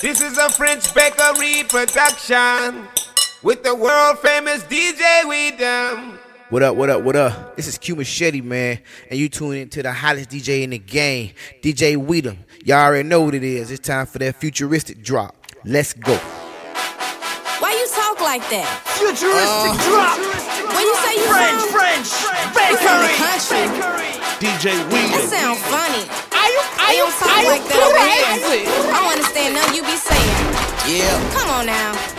This is a French bakery production with the world famous DJ Weedim. What up, what up, what up? This is Q Machette, man, and you tune into the hottest DJ in the game, DJ Weedim. Y'all already know what it is. It's time for that futuristic drop. Let's go. Why you talk like that? Futuristic uh, drop. When you say you French, from, French, you from the bakery. country, DJ that Weedim. sound funny. Are you, They don't talk like that over here. I don't understand nothing you be saying. Yeah, Come on now.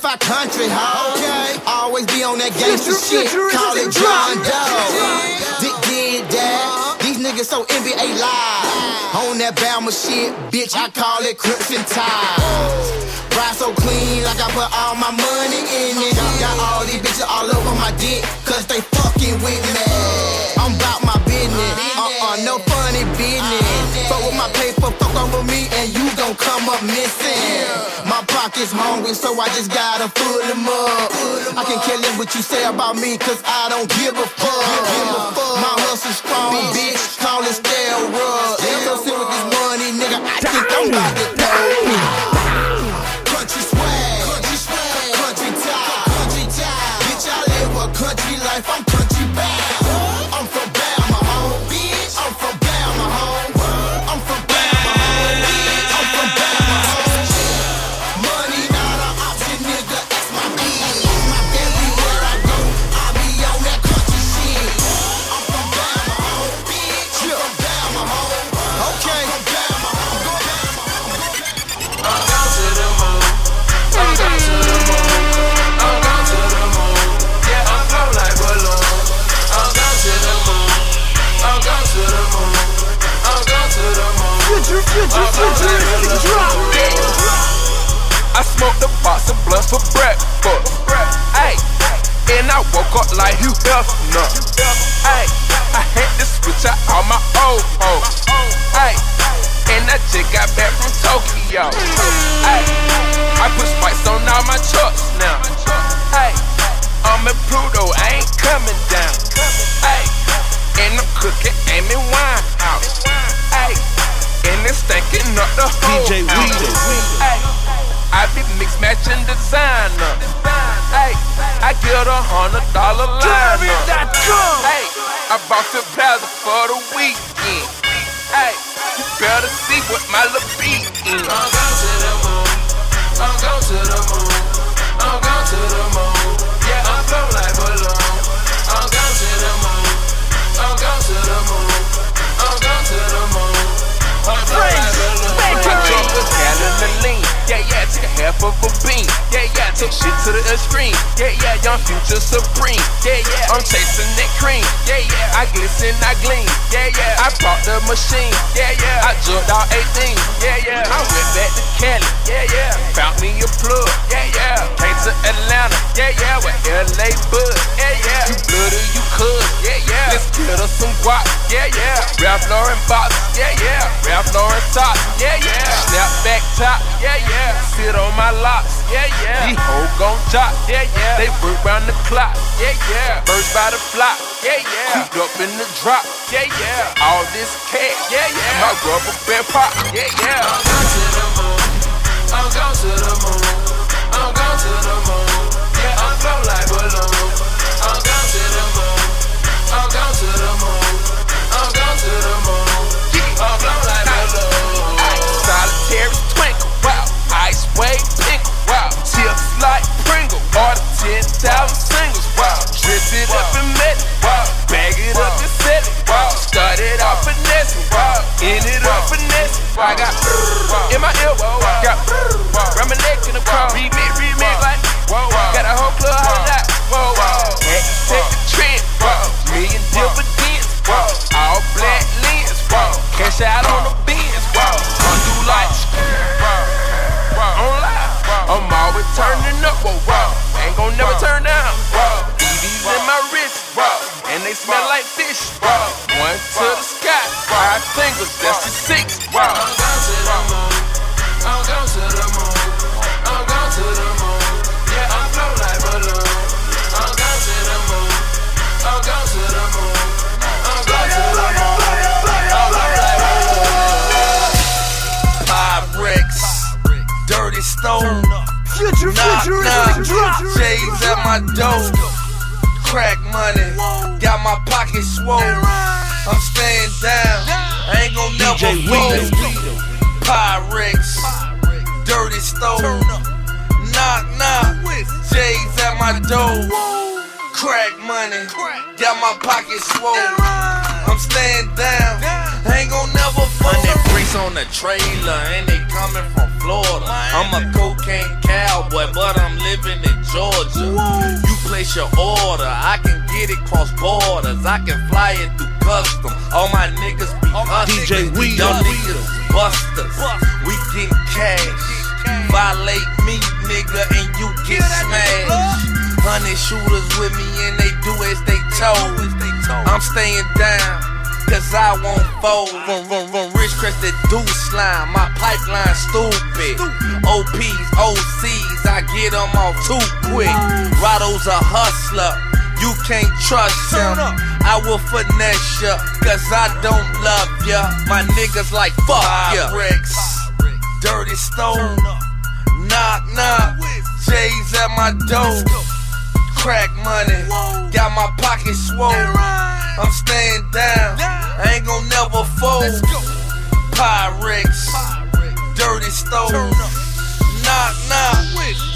Certified country house. Okay. Always be on that gangster shit. Call it. John Doe. Dick did that. These niggas so NBA live. On that Bama shit, bitch, I call it Crimson Tide. Ride so clean, like I put all my money in it. Got all these bitches all over my dick, cause they fucking with me. I'm about my business, uh-uh, no funny business. Fuck with my paper, fuck over me, and you gon' come up missing. My pocket's hungry, so I just gotta fill them up. I can care less what you say about me, cause I don't give a fuck. My hustle strong, bitch, call it steroids. So sit with this money, nigga, I think I'm about to I smoked a box of blunts for breakfast. Ay, and I woke up like Hugh Hefner. Ay, I had to switch out all my old hoes. Ay, and I just got back from Tokyo. Ay, I put spikes on all my trucks now. Ay, I'm in Pluto, I ain't coming down. Ay, and I'm cooking Amy Winehouse. Ay, and it's stinking up the whole DJ house. Weedim. Ay, I be mix matching designer. Hey, I get a hundred dollar line. Hey, I bought the plaza for the weekend. Hey, you better see what my little beat is. I'm going to the moon. I'm going to the moon. I'm going to the moon. Gallon of lean. Yeah, yeah, took a half of a bean. Yeah, yeah, took shit to the extreme. Yeah, yeah, young future supreme. Yeah, yeah, I'm chasing that cream. Yeah, yeah, I glisten, I gleam. Yeah, yeah, I bought the machine. Yeah, yeah, I jumped out 18. Yeah, yeah, I went back to Cali. Yeah, yeah, found me a plug. Yeah, yeah, came to Atlanta. Yeah, yeah, with LA Bud. Yeah, yeah, you blood or you could. Yeah, yeah, let's get us some guap. Yeah, yeah, Ralph Lauren box. Yeah, yeah, Ralph Lauren top. Yeah, yeah, snap back top. Yeah, yeah, sit on my locks. Yeah, yeah, these hoes gon' chop. Yeah, yeah, they work round the clock. Yeah, yeah, first by the flock. Yeah, yeah, cooped up in the drop. Yeah, yeah, all this cash. Yeah, yeah, my rubber band pop. Yeah, yeah. I'm going to the moon. I'm going to the moon. I'm going to the moon. way pickle, wow. Tips like Pringle, all the 10,000 singles, wow. Drip it up and met it, wow. Bag it up and sell it, wow. Started out finessing, wow. Ended up finessing, wow. I got in my elbow, I got around my neck in the car. Remix, remix like, whoa, got a whole club holding out, whoa, whoa. Had to take the trip, wow. Million dividends, wow. All black lens, wow. Cash out on the bins, wow. Undo like up, whoa, raw. Ain't gon' never turn down. DVs in my wrist, and they smell like fish. One to the sky, five fingers, that's the six. I'm going to the moon. I'm going to the moon. I'm going to the moon. Yeah, I float like balloon. I'm going to the moon. I'm going to the moon. I'm going to the moon. I'm going like balloon. Five bricks, dirty stone. Future, Knock, futuristic knock. drop. J's at my door. Crack money. Got my pocket swole. I'm staying down. I ain't gon' never DJ fold. Pyrex. Dirty stove. Knock, knock. J's at my door. Crack money. Got my pocket swole. I'm staying down. I ain't gon' never fold. Hundred bricks on the trailer, and they coming from Florida. I'm a cocaine cowboy, but I'm living in Georgia. You place your order, I can get it cross borders. I can fly it through custom. All my niggas be hustlers. DJ Weed. Y'all niggas busters. We getting cash. Violate me, nigga, and you get smashed. Hundred shooters with me and they do as they told. I'm staying down. Cause I won't fold. Run, run, run, rich crested do slime. My pipeline stupid. OPs, OCs, I get them off too quick. Rotto's a hustler. You can't trust him. I will finesse ya, cause I don't love ya. My niggas like fuck ya. Rex, dirty stone. Knock, knock. J's at my door. Crack money. Got my pocket swole. I'm staying down. I ain't gon' never fold. Pyrex. Dirty stove. Knock, knock.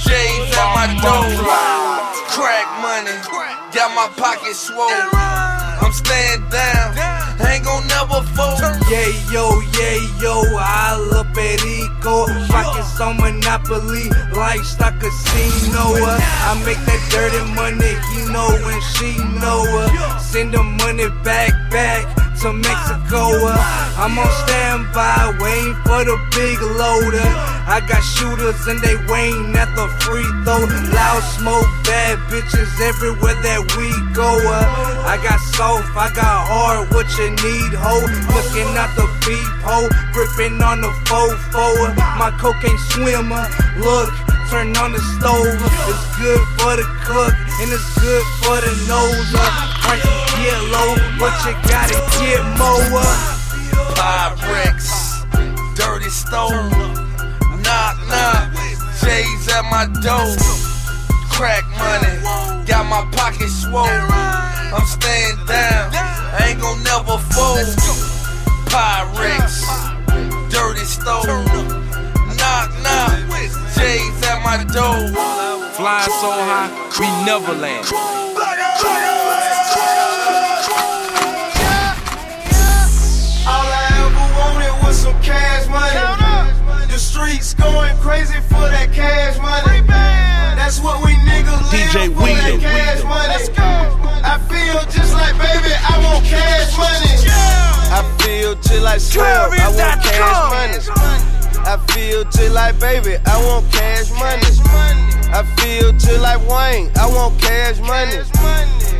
J's at my door. Crack money. Got my pocket swole. I'm staying down. Ain't gon' never fold. Yeah, yo, yeah, yo, I at Eco. Pockets on Monopoly, lifestyle casino. uh, I make that dirty money, he know when she know. Send the money back, back to Mexico. I'm on standby, waiting for the big loader. I got shooters and they waiting at the free throw. Loud smoke, bad bitches everywhere that we go. I got soft, I got hard, what you need, ho. Looking at the peephole, gripping on the fofo. My cocaine swimmer, look. Turn on the stove, it's good for the cook and it's good for the nose. Prices get low, but you gotta get more. Pyrex, dirty stone. Knock, knock. J's at my door. Crack money. Got my pocket swole. I'm staying down. I ain't gon' never fold. Pyrex, dirty stone. Knock, knock. J's at my door. Flying so high, we never land. All I ever wanted was some cash money. The streets going crazy for that cash money. That's what we niggas live DJ for, that cash money. I feel just like baby, I want cash money. I feel just like Slim, I want cash money. I feel just like baby, I want cash money. I feel just like Wayne, I want cash money.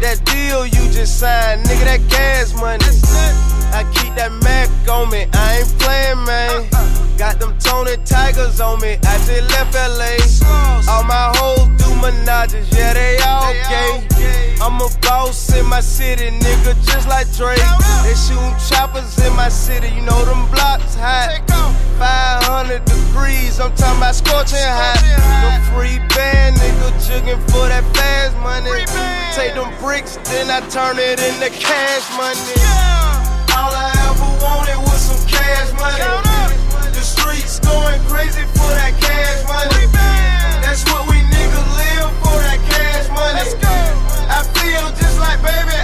That deal you just signed, nigga, that gas money. I keep that Mac on me, I ain't playing, man. Got them Tony Tigers on me, I just left LA. All my hoes do menages, yeah, they all gay. I'm a boss in my city, nigga, just like Drake. They shootin' choppers in my city, you know them blocks hot. 500 degrees, I'm talking about scorching hot. The free band, nigga, jugging for that fast money. Take them bricks, then I turn it into cash money. All I ever wanted was some cash money. The streets going crazy for that cash money. That's what we niggas live for, that cash money. I feel just like baby,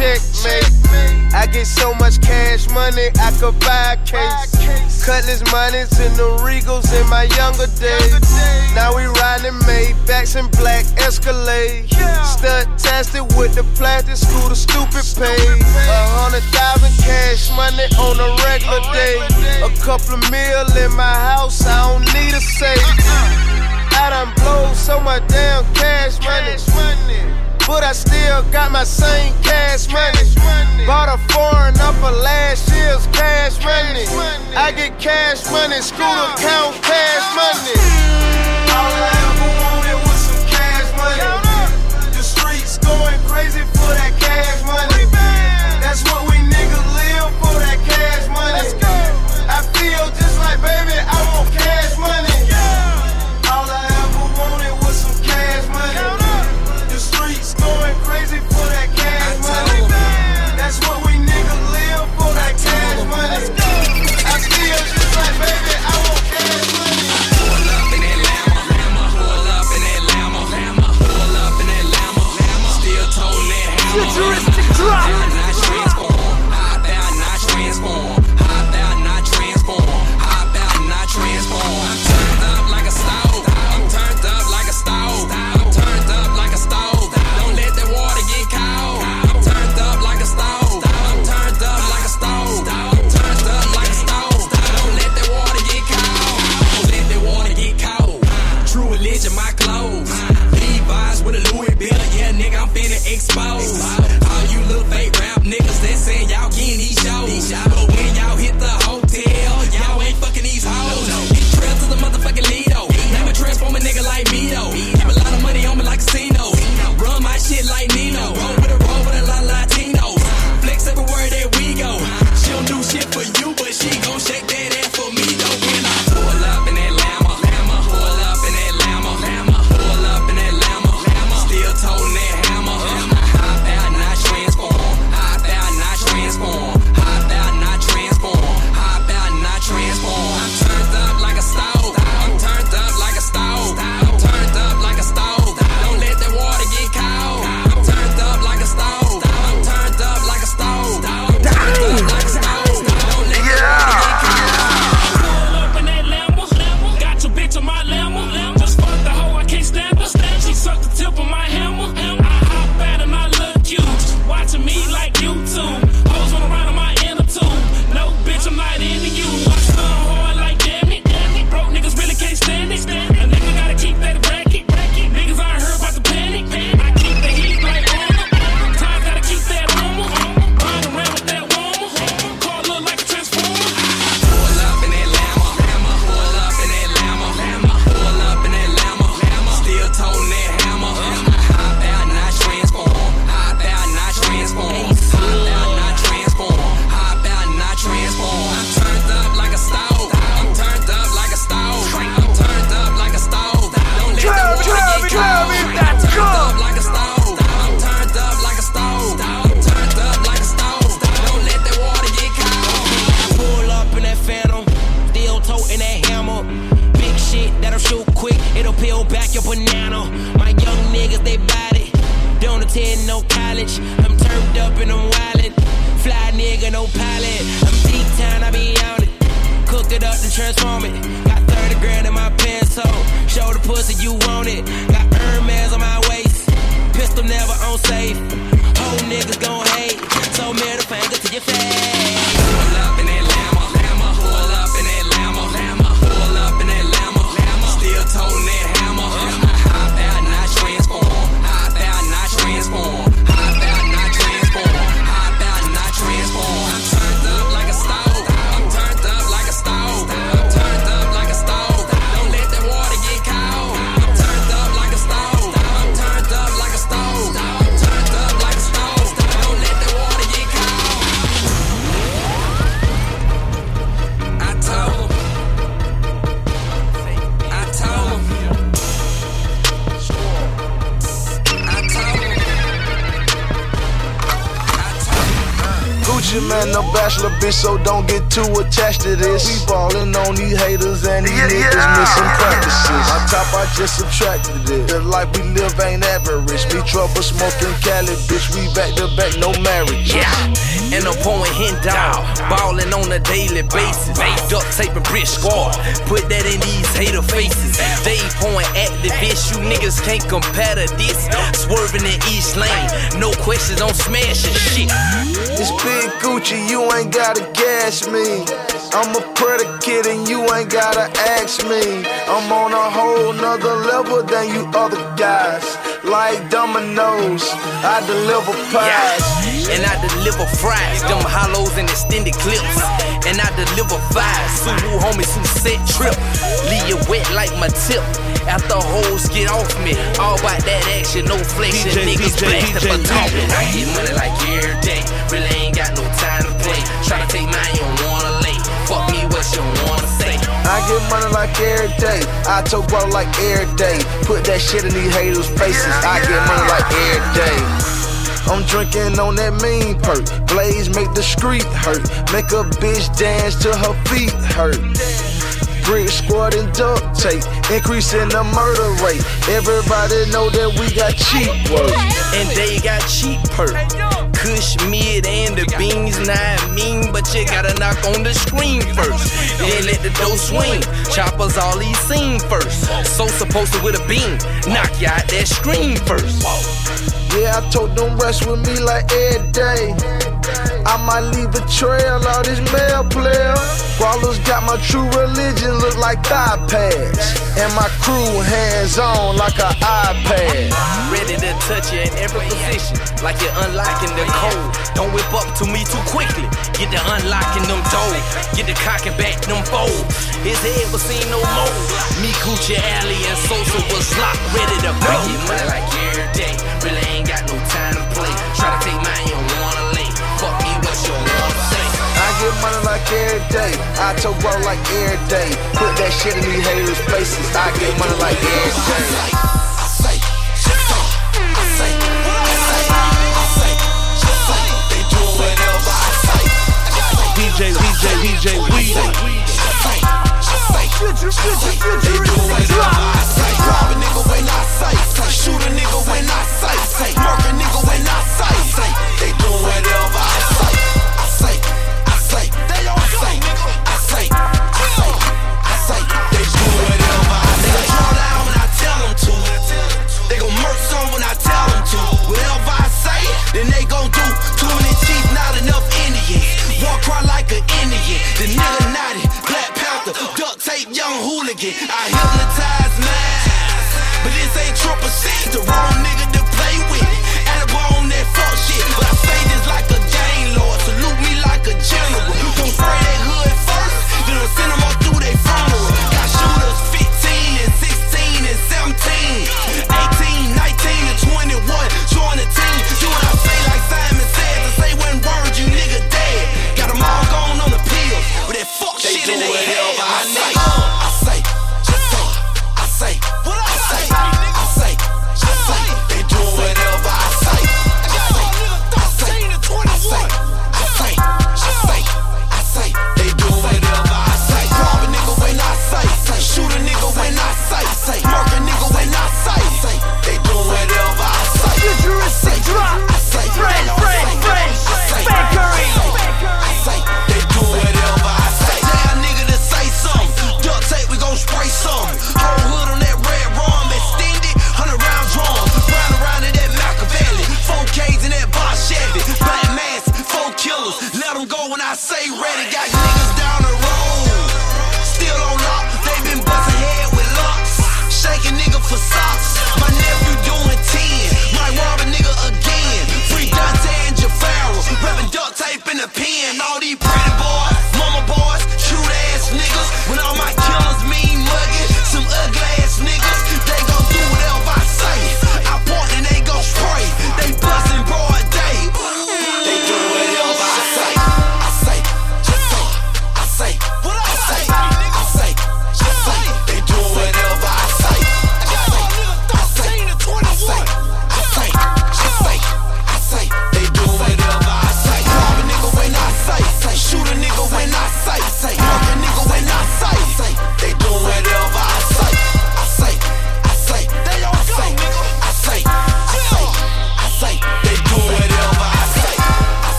checkmate. I get so much cash money, I could buy a case. Cutlass money's in the Regals in my younger days. Now we riding Maybachs and black Escalade. Stud tested with the plastic screw the stupid pay. A hundred thousand cash money on a regular day. A couple of mil in my house, I don't need a safe. I done blow so much damn cash money but I still got my same cash money. Bought a foreign up a last year's cash money. I get cash money, school account cash money. All I ever wanted gotta gas me. I'm a predicate and you ain't gotta ask me. I'm on a whole nother level than you other guys. Like dominoes, I deliver pies. And I deliver fries, them hollows and extended clips. And I deliver fives, Suwu homies who set trip. Leave you wet like my tip. After hoes get off me, all about that action, no flexing. DJ, Niggas DJ, blasted for DJ, talking. I get money like every day, really ain't got no time to play. Try to take mine, you don't wanna lay. Fuck me, what you wanna say? I get money like every day. I talk bro like every day. Put that shit in these haters' faces. I get money like every day. I'm drinking on that mean perk. Blaze make the street hurt. Make a bitch dance till her feet hurt. Brick squad and duct tape. Increase in the murder rate. Everybody know that we got cheap work. And they got cheap perk. Kush mid and the beans not mean, but you gotta knock on the screen first. Then let the dough swing. Choppers all these seen first. So supposed to with a beam, knock you out that screen first. Yeah, I told them rest with me like every day. I might leave a trail, all this male player. Ballers got my true religion, look like thigh pads. And my crew hands on like an iPad. Ready to touch you in every position, like you're unlocking the code. Don't whip up to me too quickly. Get the unlocking them doors. Get the cocking back them folds. His head was seen no more. Me, Coochie Alley, and Sosa was locked, ready to go. I get money like every day. Really ain't got no time to play. Try to take mine, you don't wanna get money like every day. I told bro like every day. Put that shit in these haters' faces. I get money like every day. DJ, DJ, DJ. Rob a nigga when I say, shoot a nigga when I say, they do whatever. I say, Indian. The nigga naughty, Black Panther, duct tape, young hooligan. I hypnotize minds, but this ain't triple C. The wrong nigga to play with. And on that fuck shit, but I say this like a game lord. Salute me like a general. Don't spray that hood first, then I'll send them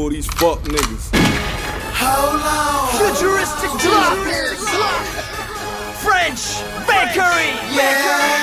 for these fuck niggas. How long? Futuristic drop. French bakery! Yeah. Bakery!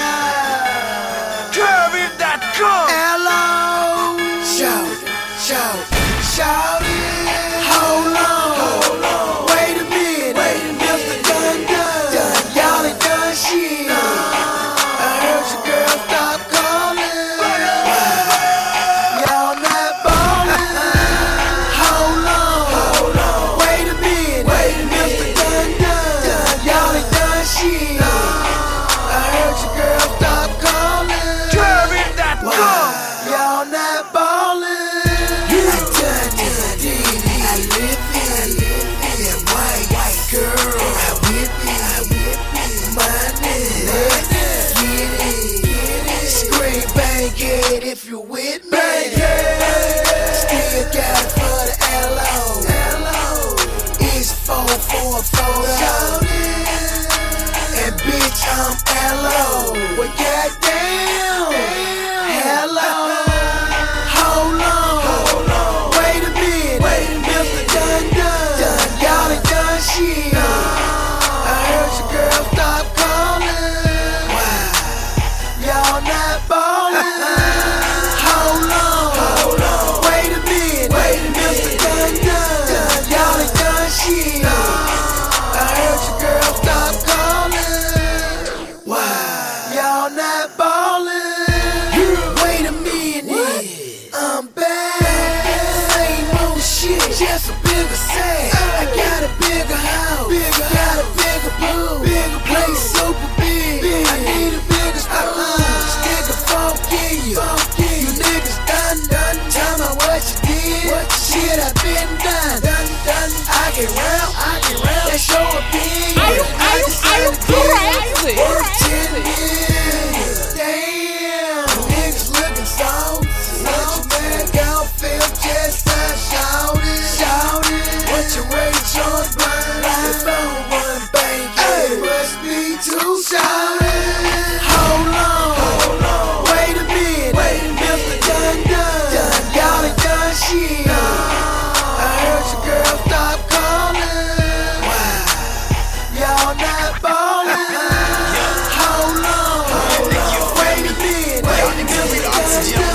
Yeah.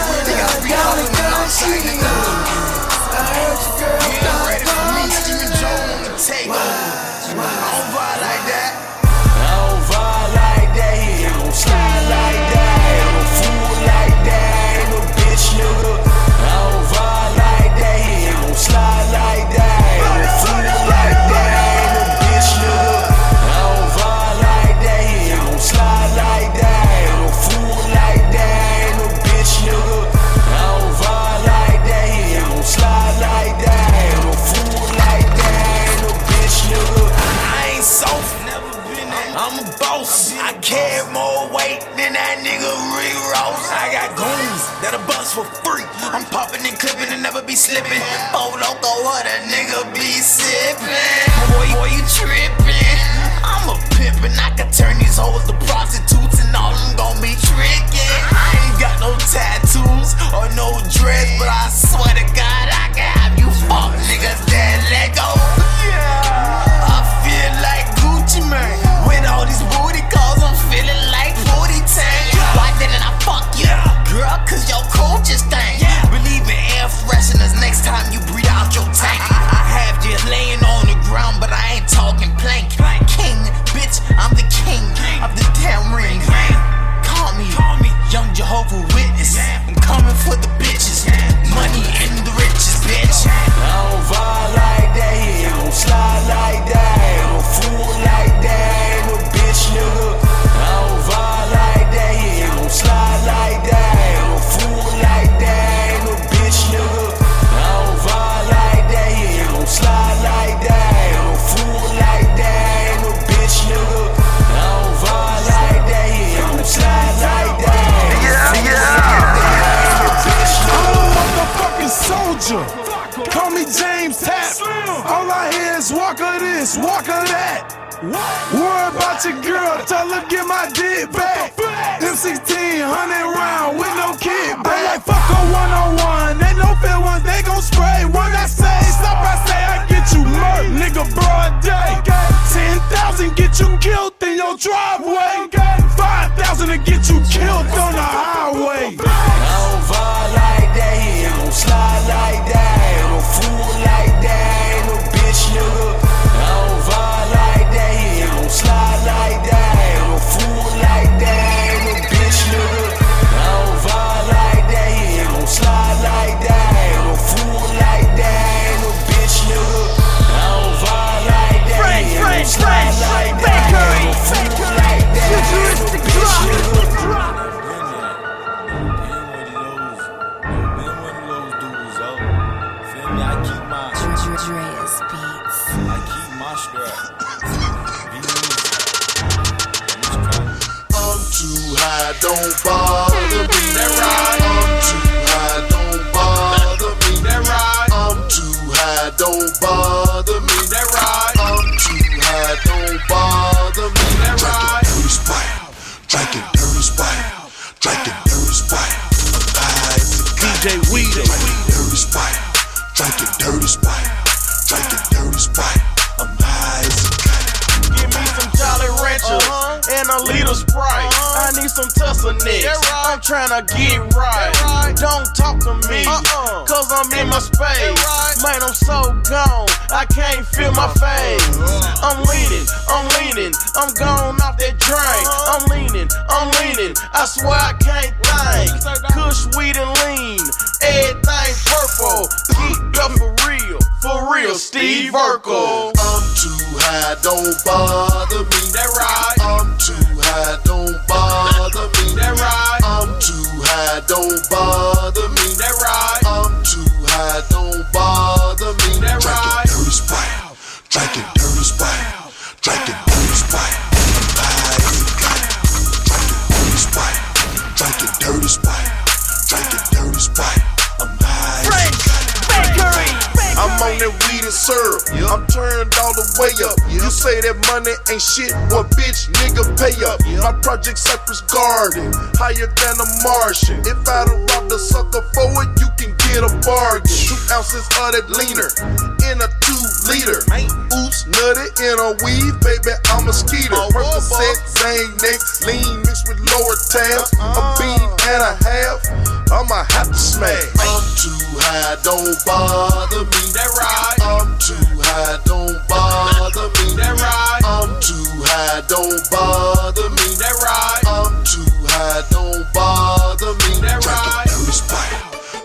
ain't shit. What bitch, nigga, pay up. My project Cypress Garden, higher than a Martian. If I don't rob the sucker for it, you can get a bargain. Two ounces of that leaner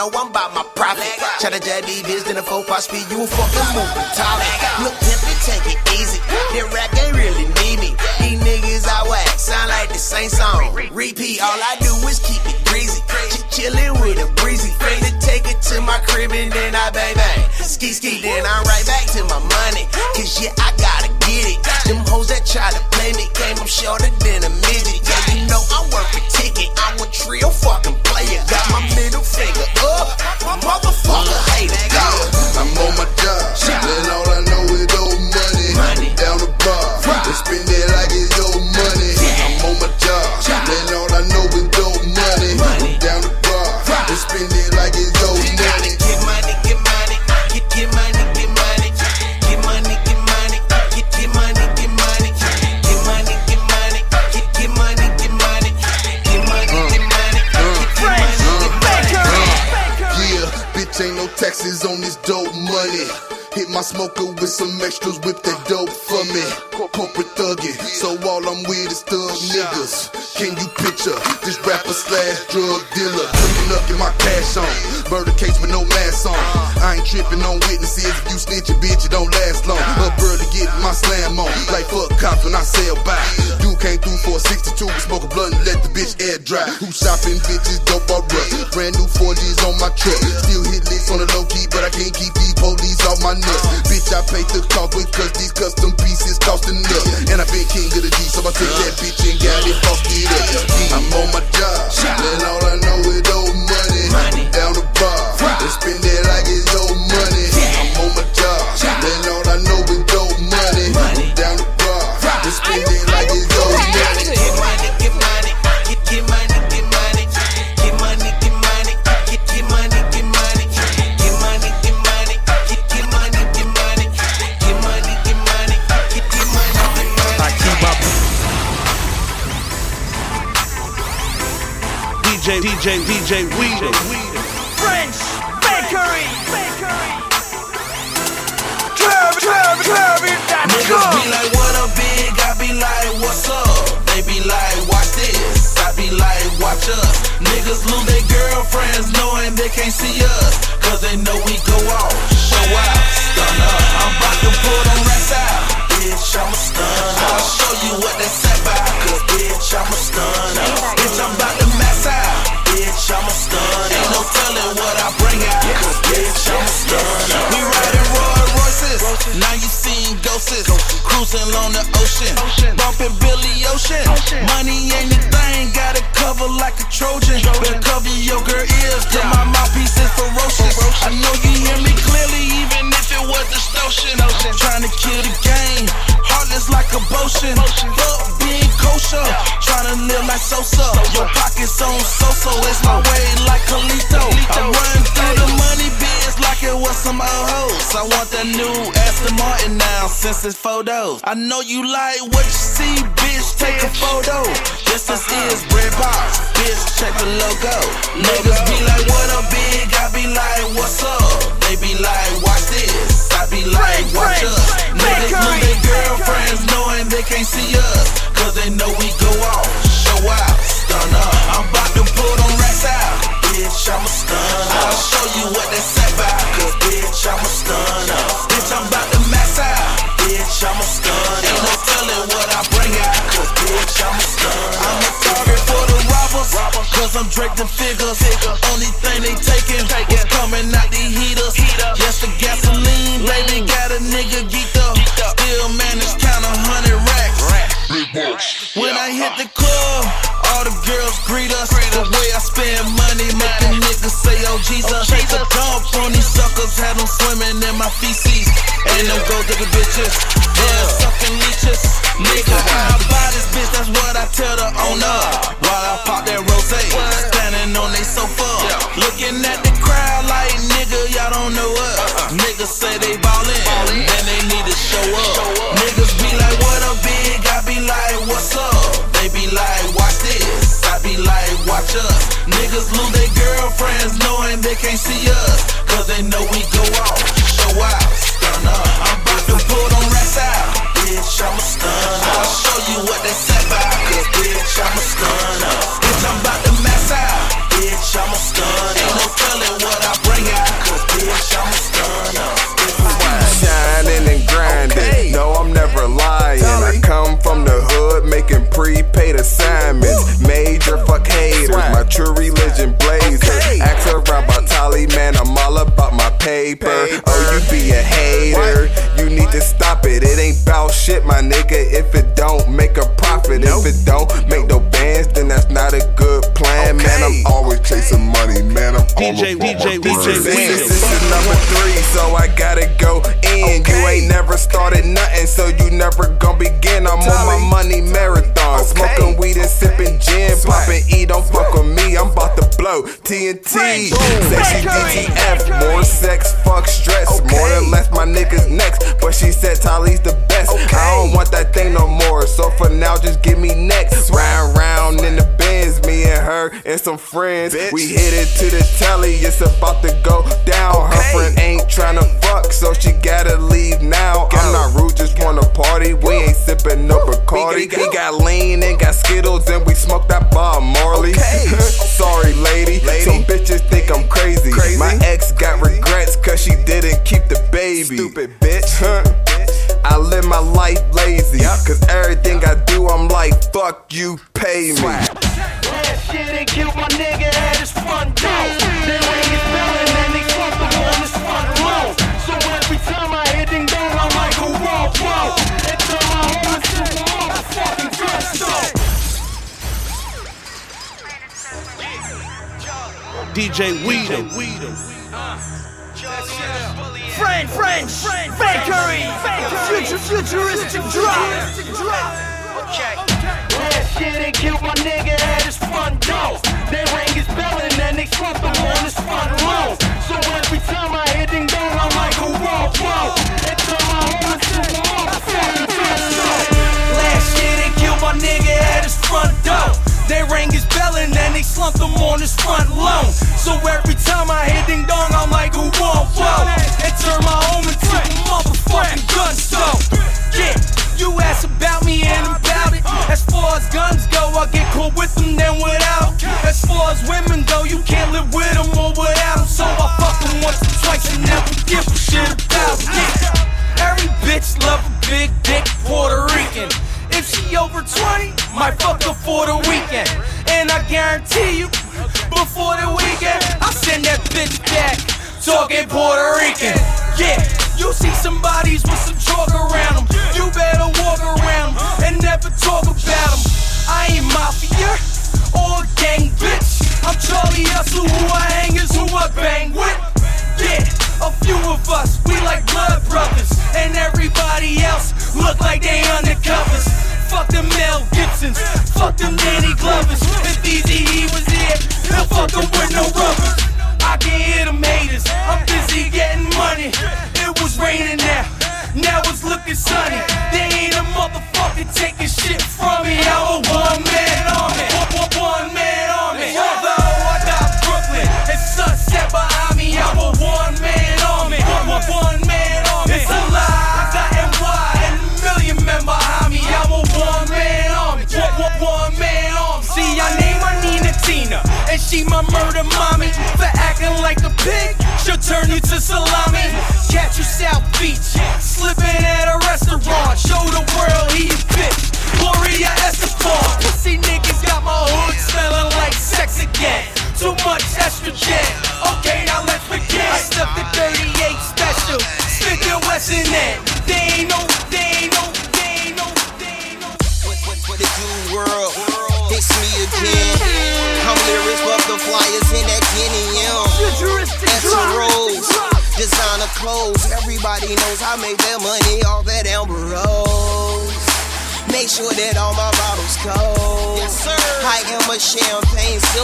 Know I'm by my profit. Try to jab these bitch, then a four five speed, you a fucking moving target. Look, pimpin', take it easy. That rack ain't really need me. These niggas I whack, sound like the same song. Repeat, all I do is keep it breezy. Chillin' with a breezy. Finna take it to my crib and then I bang bang. Ski ski, then I'm right back to my money. Cause yeah, I gotta get it. Them hoes that try to play me, game, I'm shorter than a midget. Yeah, you know I'm worth a ticket. I'm a trio fucking taxes on this dope money. Hit my smoker with some extras, whip that dope for me. Corporate thuggin', so all I'm with is thug niggas. Can you picture this rapper slash drug dealer cooking up in my cash on? Murder case with no mask on. I ain't tripping on witnesses. If you snitch a bitch, it don't last long. Up early getting my slam on. Like fuck cops when I sell by. Dude came through for a 62, we smoke a blunt and let the bitch air dry. Who shopping bitches, dope or rust. Brand new 4Gs on my truck. Still hit licks on the low key, but I can't keep these police off my nuts. Bitch, I pay the cost because these custom pieces costing up. And I been king of the G, so I took that bitch and got it busted up. I'm on my job, and all I know is old money. Down the bar, and spend it like it's old photos. I know you like what you see, bitch. Take a photo. This is is bread box. Bitch, check the logo. Niggas be like, what up, big? I be like, what's up? They be like, watch this. I be like, watch us. Niggas lose their girlfriends knowing they can't see us. Cause they know we go off, show out, stun up. Figures. Only thing they taking was coming out the heaters. Yes, the gasoline, baby, got a nigga geeked up. Still count a hundred racks. When I hit the club, all the girls greet us. The way I spend money, make a nigga say, oh Jesus. Take a dump on these suckers, had them swimming in my feces. And them gold digger bitches, they're sucking leeches. Nigga, I buy this bitch, that's what I tell the owner. They can't see us. If it don't make a profit, if it don't make no bands, then that's not a good plan, man. I'm always chasing money, man. I'm DJ, all DJ, about my DJ bread. This is number three, so I gotta go in. You ain't never started nothing, so you never gon' begin. I'm on my money marathon, smoking weed and sipping gin, popping E. Don't fuck with me, I'm about to blow TNT. Say she DTF, more sex, fuck stress, more than less my niggas next. But she said Tally's the that thing no more, so for now just give me next. Round round in the Benz, me and her and some friends. We hit it to the telly, it's about to go down. Her friend ain't tryna fuck, so she gotta leave now. Go. I'm not rude, just wanna party, we ain't sippin' no Bacardi. He got lean and got Skittles, and we smoked that Bob Marley. Sorry, lady. Some bitches think I'm crazy. My ex got regrets cause she didn't keep the baby. Stupid bitch. My life lazy. Cause everything I do, I'm like, fuck you, pay me. That shit ain't killed my nigga at his front door. They ring his bell and then they slump him on his front lawn. So every time I hit ding dong, I'm like whoa whoa. And turn my home into a motherfucking gusto. DJ Weedim. French, futuristic drop.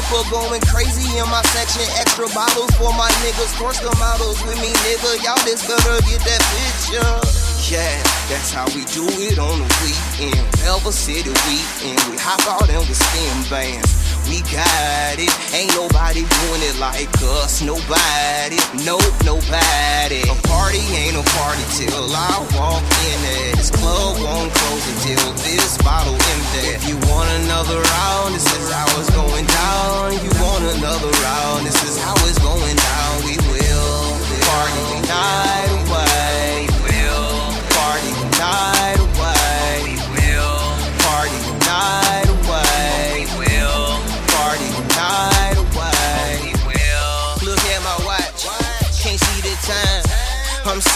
Sipper going crazy in my section. Extra bottles for my niggas. The models with me, nigga. Y'all just better get that picture. Yeah, that's how we do it on the weekend. Elva City weekend. We hop out and we spin bands. We got it. Ain't nobody doing it like us. Nobody. Nope, nobody. A party ain't a party till I walk in it. This club won't close until this bottle empty. If you want another round, this is how it's going down. You want another round, this is how it's going down. We will party the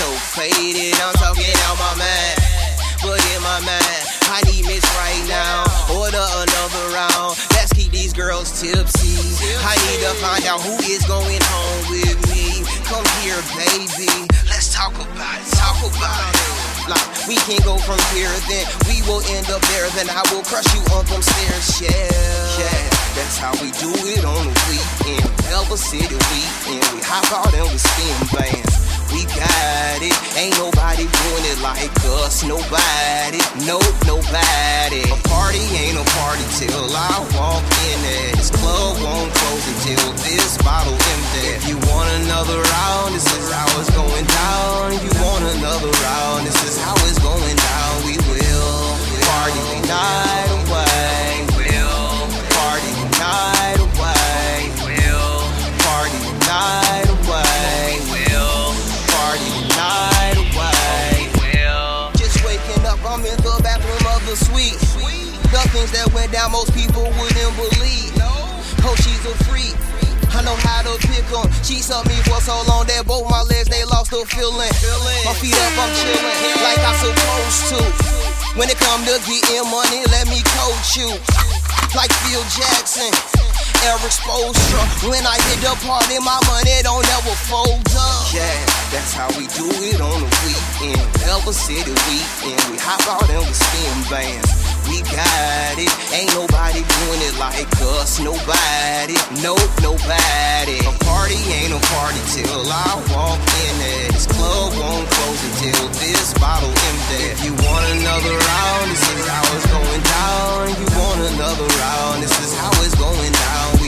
so faded. I'm talking out my mind. But in my mind, I need miss right now. Order another round. Let's keep these girls tipsy. I need to find out who is going home with me. Come here, baby. Let's talk about it. Talk about it. Like we can go from here, then we will end up there. Then I will crush you on them stairs. Yeah, yeah. That's how we do it on the weekend. Elva City weekend. We hop out and we spin bands we got it. Ain't nobody doing it like us, nobody, nope, nobody. A party ain't a party till I walk in it. This club won't close until this bottle empty. If you want another round, this is how it's going down. If you want another round, this is how it's going down. We will party tonight. Things that went down most people wouldn't believe. Oh, she's a freak. I know how to pick pick 'em. She sucked me for so long that both my legs they lost the feeling. My feet up, I'm chillin' like I'm supposed to. When it come to getting money, let me coach you. Like Phil Jackson, Erik Spoelstra. When I hit the party, my money don't ever fold up. Yeah, that's how we do it on the weekend. Elva City weekend. We hop out and we spin bands. We got it. Ain't nobody doing it like us. Nobody. Nope, nobody. A party ain't a party till I walk in there. This club won't close until this bottle empty. If you want another round, this is how it's going down. You want another round, this is how it's going down.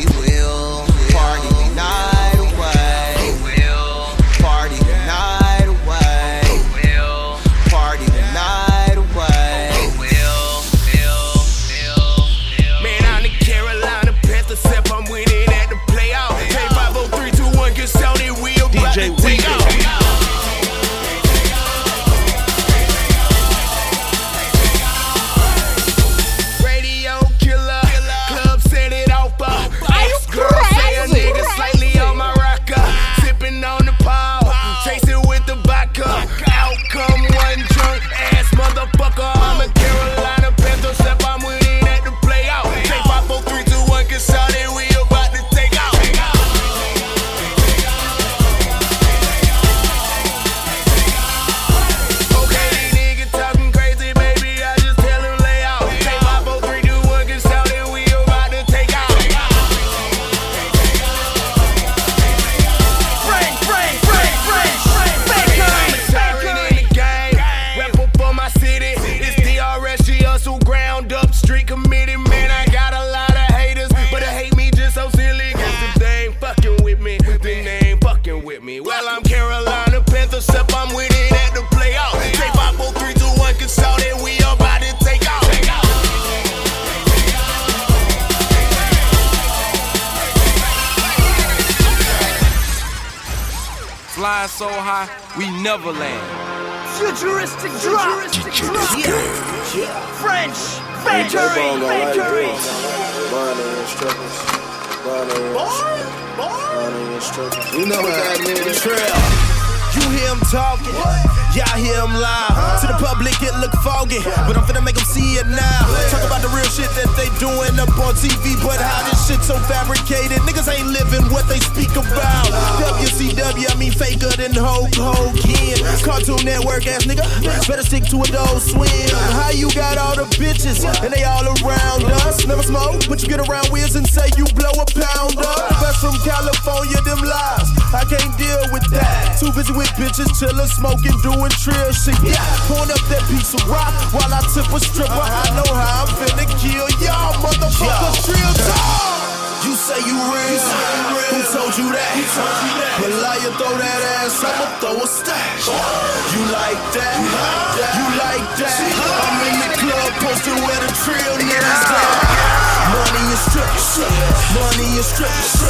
Money and strippers,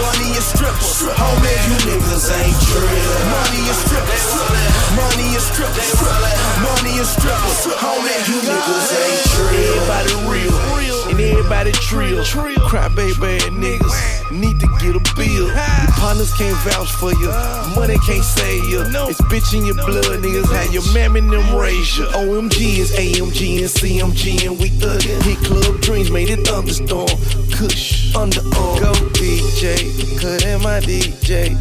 money and strippers. Homie, you niggas ain't trill. Money and strippers, money and strippers, money and strippers. Homie, you niggas ain't trill. Everybody real, and everybody trill. Cry baby niggas need to get a bill. Your partners can't vouch for you, money can't save you. It's bitch in your blood, niggas. How your mammy and them raise you. OMG is AMG and CMG, and we thuggin'. Hit club dreams, made it thunderstorm. Kush underarm. Go DJ, cut in my DJ.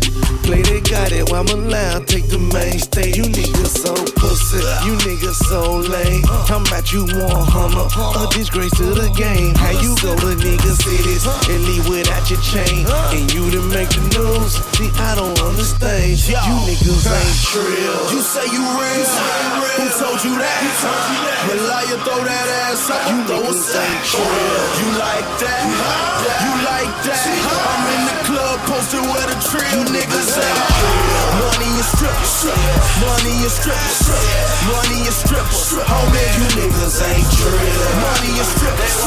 Play they got it while I'm allowed. Take the main stage. You niggas so pussy, you niggas so lame. Talking about you want hummer, a disgrace to the game. How you go to niggas cities and leave without your chain, and you to make the news? See, I don't understand. You niggas ain't trill. You say you real. Who told you that? But lie, you throw that ass up, you throw a sack. You like that? You like that? I'm in the club posted where the trill niggas at. Money and strippers, money and strippers, money and strippers. Homie, you niggas ain't trill. Money and strippers,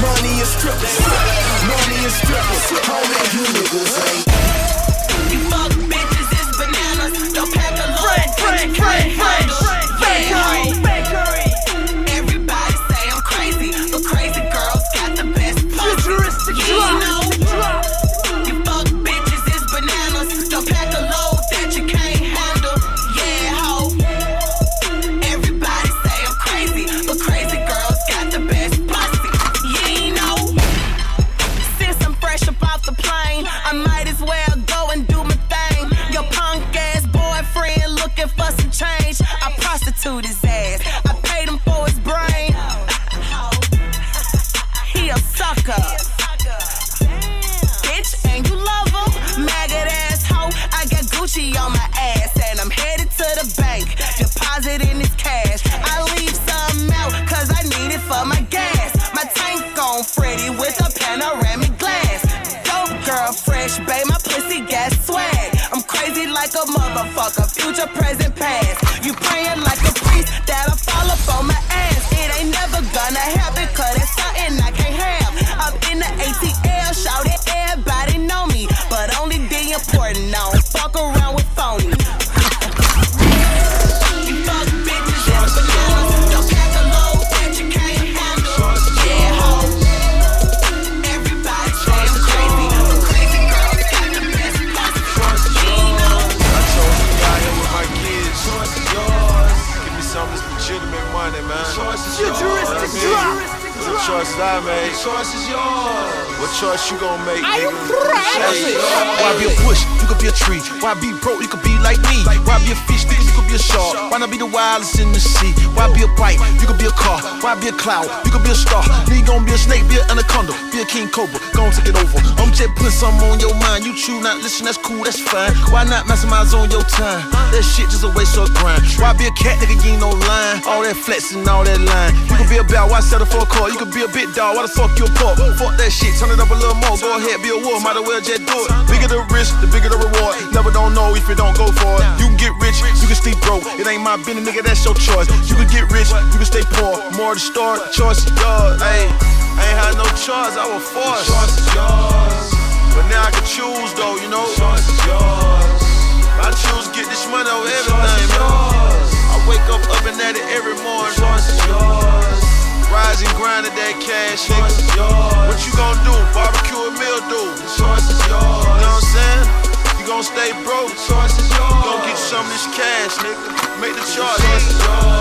money and strippers, money and strippers. Homie, you niggas ain't. You fuck bitches, it's bananas. Don't pack a French, French, French, French, Bakery, a motherfucker, future, present, past. You praying like a priest that'll fall up on my ass. It ain't never gonna happen, cause it's something I can't have. Up in the ATL, shout everybody know me. But only the important, I don't fuck around Made. Choice is yours. What choice you gonna make, Are you crazy? Why be a bush? You could be a tree. Why be broke? You could be like me. Why be a fish? Niggas, you could be a shark. Why not be the wildest in the sea? Why be a bike? You could be a car. Why be a cloud? You could be a star. Nigga gon' be a snake, be an anaconda, be a king cobra. Gon' take it over. I'm just putting something on your mind. You choose not listen, that's cool, that's fine. Why not maximize on your time? That shit just a waste of grind. Why be a cat nigga? You ain't no line. All that flexing, all that line. You could be a bell, why settle for a call? You could be a bit dog, why the fuck you a pop? Fuck that shit, turn it up a little more. Go ahead, be a war, might as well just do it. Bigger the risk, the bigger the reward. Never don't know if you don't go for it. You can get rich, you can stay broke. It ain't my business, nigga, that's your choice. You can get rich, you can stay poor. More to start, choice is yours. Hey, I ain't had no choice, I was forced. Choice is yours. But now I can choose though, you know. Choice is yours. I choose to get this money over everything, man. I wake up up and at it every morning. Choice is yours. Rise and grind at that cash, nigga. What you gonna do? Barbecue a meal, do? Choice is yours. You know what I'm saying? You gon' stay broke. Choice is yours. You gon' get some of this cash, nigga. Make the choice.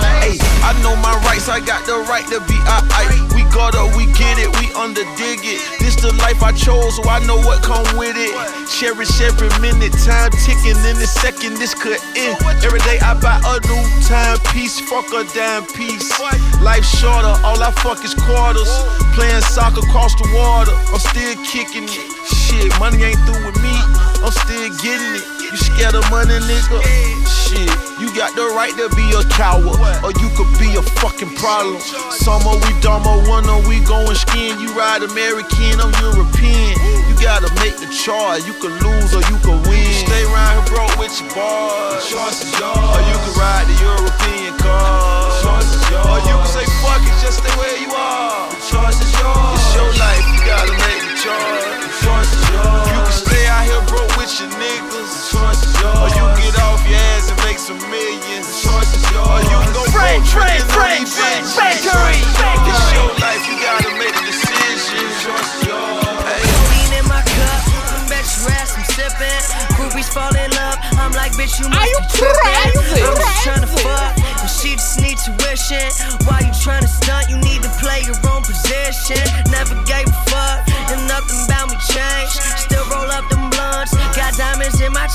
Hey, I know my rights, I got the right to be alright. We got up, we get it, we under dig it. This the life I chose, so I know what come with it. Cherish every minute, time ticking in the second this could end. Every day I buy a new timepiece, fuck a damn piece. Life shorter, all I fuck is quarters. Playing soccer across the water, I'm still kicking it. Shit, money ain't through with me, I'm still getting it. You scared of money, nigga? Shit, you got the right to be a coward, or you could be a fucking problem. Summer we dumber, winter we going skiing. You ride American, I'm European. You gotta make the choice. You can lose or you can win. Stay around here broke with your boys. Choice is yours. Or you can ride the European car. Choice is yours. Or you can say fuck it, just stay where you are. Choice is yours. It's your life, you gotta make the choice. Choice is yours. You out here broke with your niggas. Choice yours. Or you get off your ass and make some millions. Choice yours. Or you go Frank, broke Frank, tricking on Frank, these Frank, bitches. It's your life, you gotta make the decision. Choice is yours. Hey. Lean in my cup, I'm bet you ass I'm sipping. Groupies fall in love, I'm like, bitch, you must Are you be tripping. I'm just tryna fuck, and she just need tuition. Why you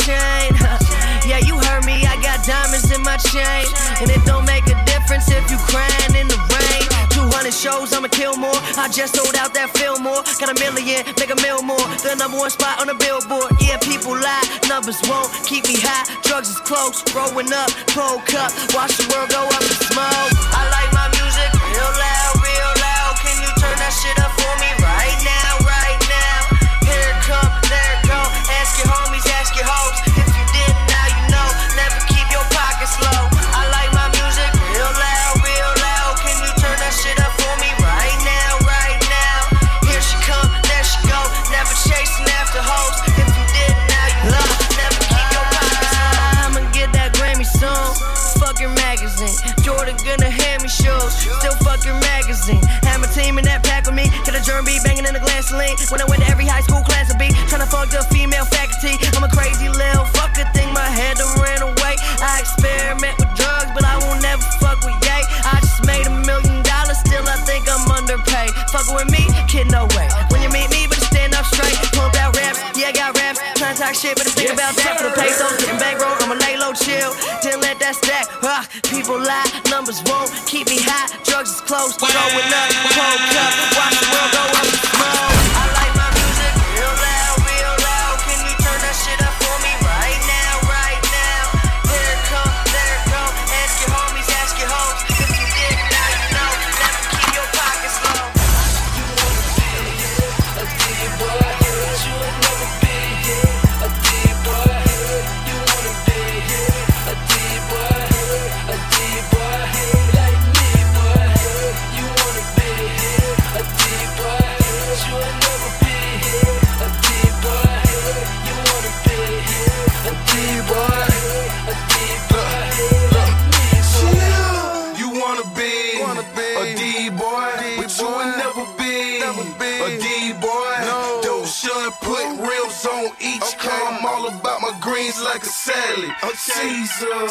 chain. yeah, you heard me, I got diamonds in my chain. And it don't make a difference if you crying in the rain. 200 shows, I'ma kill more. I just sold out that Fillmore. Got a million, make a mil more. The number one spot on the billboard. Yeah, people lie, numbers won't keep me high. Drugs is close, growing up, cold cup. Watch the world go up in smoke. I like my music real loud, real loud. Can you turn that shit up for me banging in the glass lane. When I went to every high school class to be trying to fuck the female faculty. I'm a crazy little fucker. Think my head done ran away. I experiment with drugs, but I won't never fuck with yay. I just made a million dollars. Still, I think I'm underpaid. Fucking with me, kid, no way. When you meet me, better stand up straight. Pump out raps, yeah, I got raps. Trying to talk shit, but think about that for the pesos. Getting bankroll, I'ma lay low, chill. Didn't let that that. Uh, people lie, numbers won't keep me high. Drugs is close, throwing up, cold cup. Greens like a salad. Caesar,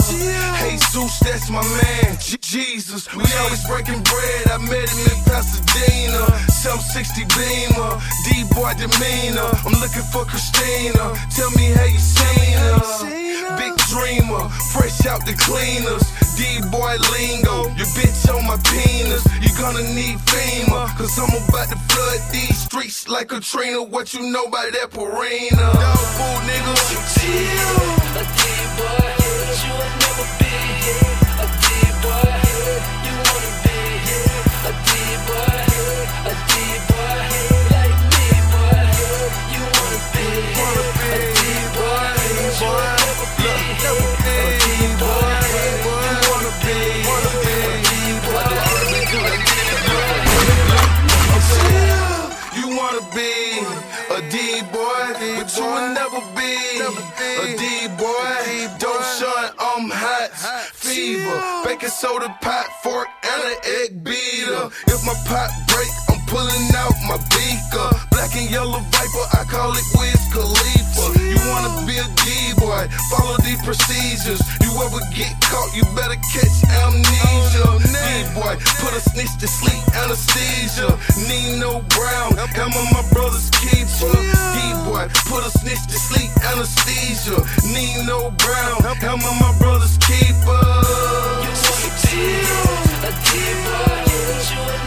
hey Zeus, that's my man. J- Jesus, we always breaking bread. I met him in Pasadena. 760 Beamer, D boy demeanor. I'm looking for Christina. Tell me how you seen her. Big dreamer, fresh out the cleaners. D-boy lingo, your bitch on my penis. You gonna need FEMA, cause I'm about to flood these streets like Katrina. What you know about that Purina? Dog food, nigga. Chill. A D-boy, you will never be a D-boy. Don't shun, I'm hot, fever. Baking soda, pot, fork, and an egg beater. If my pot break, I'm pulling out my beaker. Black and yellow viper, I call it Wiz Khalifa. You wanna be a D-boy, follow the procedures. You ever get caught, you better catch amnesia. D-boy, put a snitch to sleep, anesthesia. Nino Brown, am I my brother's keeper? D-boy, put a snitch to sleep, anesthesia. Nino Brown, am I my brother's keeper? You wanna be a D-boy, you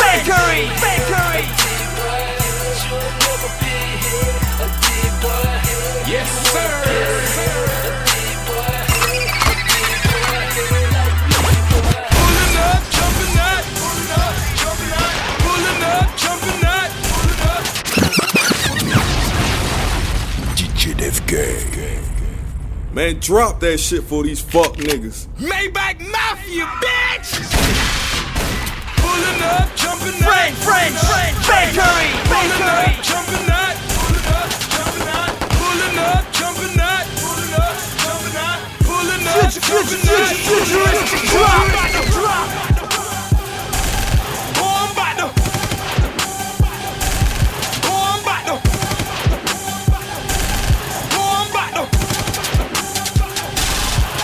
Bakery, Bakery. Yes, sir. Pulling up, jumping up, pulling up, jumping up, pulling up, jumping up, pulling up. DJ Def Man, drop that shit for these fuck niggas. Maybach Mafia, bitch! Pulling up, jumping up. French, French, French Bakery, up, Bakery. jumping up. Pulling up, jumping up. Pulling up, jumping up. Pulling up, jumping up. Pulling up, futuristic drop. Drop. Oh, I'm about to. Oh, I'm about to. Oh, I'm about to.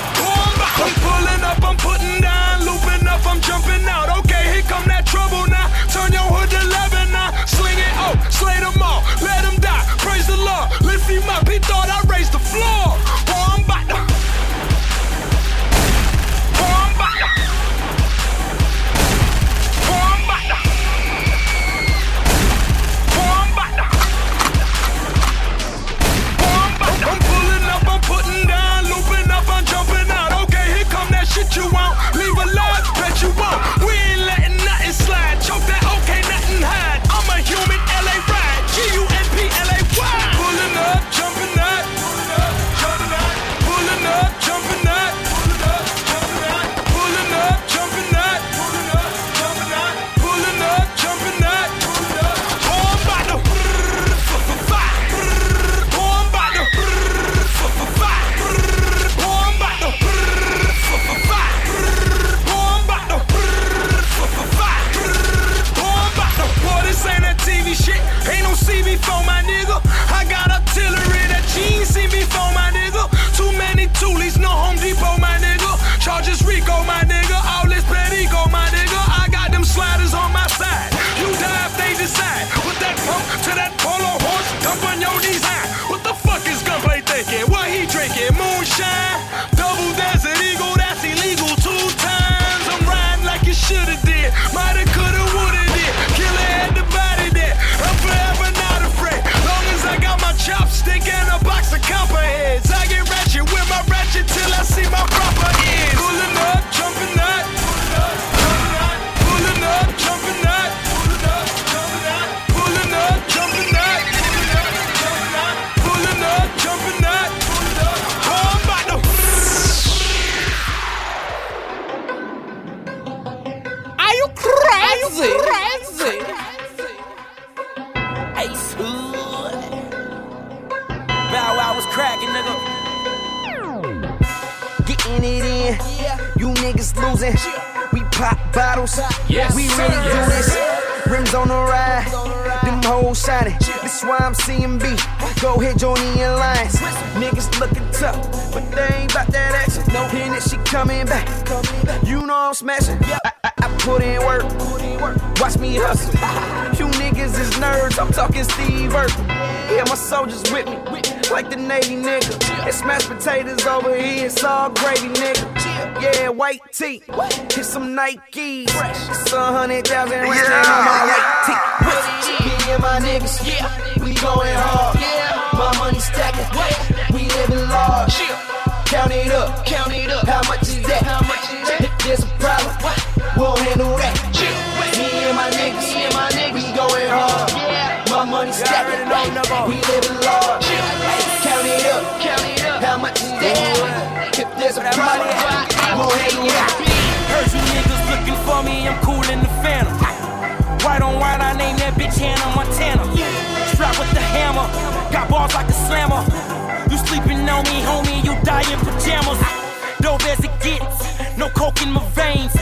Oh, I'm about to. I'm pulling up, I'm putting coming back. You know I'm smashing. I, I, I put in work. Watch me hustle. You niggas is nerds. I'm talking Steve Urkel. Yeah, my soldiers with me. Like the Navy nigga. It's mashed potatoes over here. It's all gravy, nigga. Yeah, white tee. Hit some Nikes. It's a hundred thousand rest on my white tee. Me and my niggas. Yeah, we going hard. Yeah, my money stacking. We living large. Count it up. Count it up. How much is that? How much is that? If there's a problem, we'll handle that. Me and my niggas. Me and my niggas. We going hard. My money stacking. We living large. Count it up. Count it up. How much is that? If there's a problem, we'll handle that. Heard you niggas looking for me, I'm cool in the phantom. White on white, I name that bitch Hannah Montana. Strap with the hammer, got balls like a slammer. You sleeping on me, homie, you die in pajamas. Dope as it gets, no coke in my veins.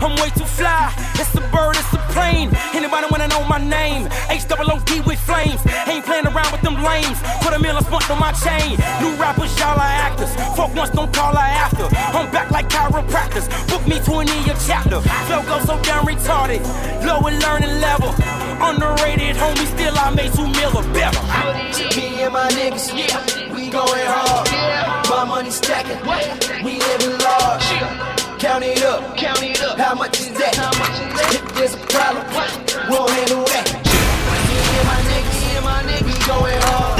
I'm way too fly, it's a bird, it's a plane. Anybody wanna know my name? H double O D with flames. Ain't playing around with them lames. Put a million spunk on my chain. New rappers, y'all are actors. Folk once don't call her after. I'm back like chiropractors. Book me to an year chapter. Flow go so damn retarded. Lower learning level. Underrated, homie, still I made two mil or better. Me and my niggas, yeah, we going hard. Yeah. My money stacking, we living large. Count it up, count it up. How much is that? How much is that? If there's a problem, we'll handle that. Me and my niggas, me and my niggas, we going hard.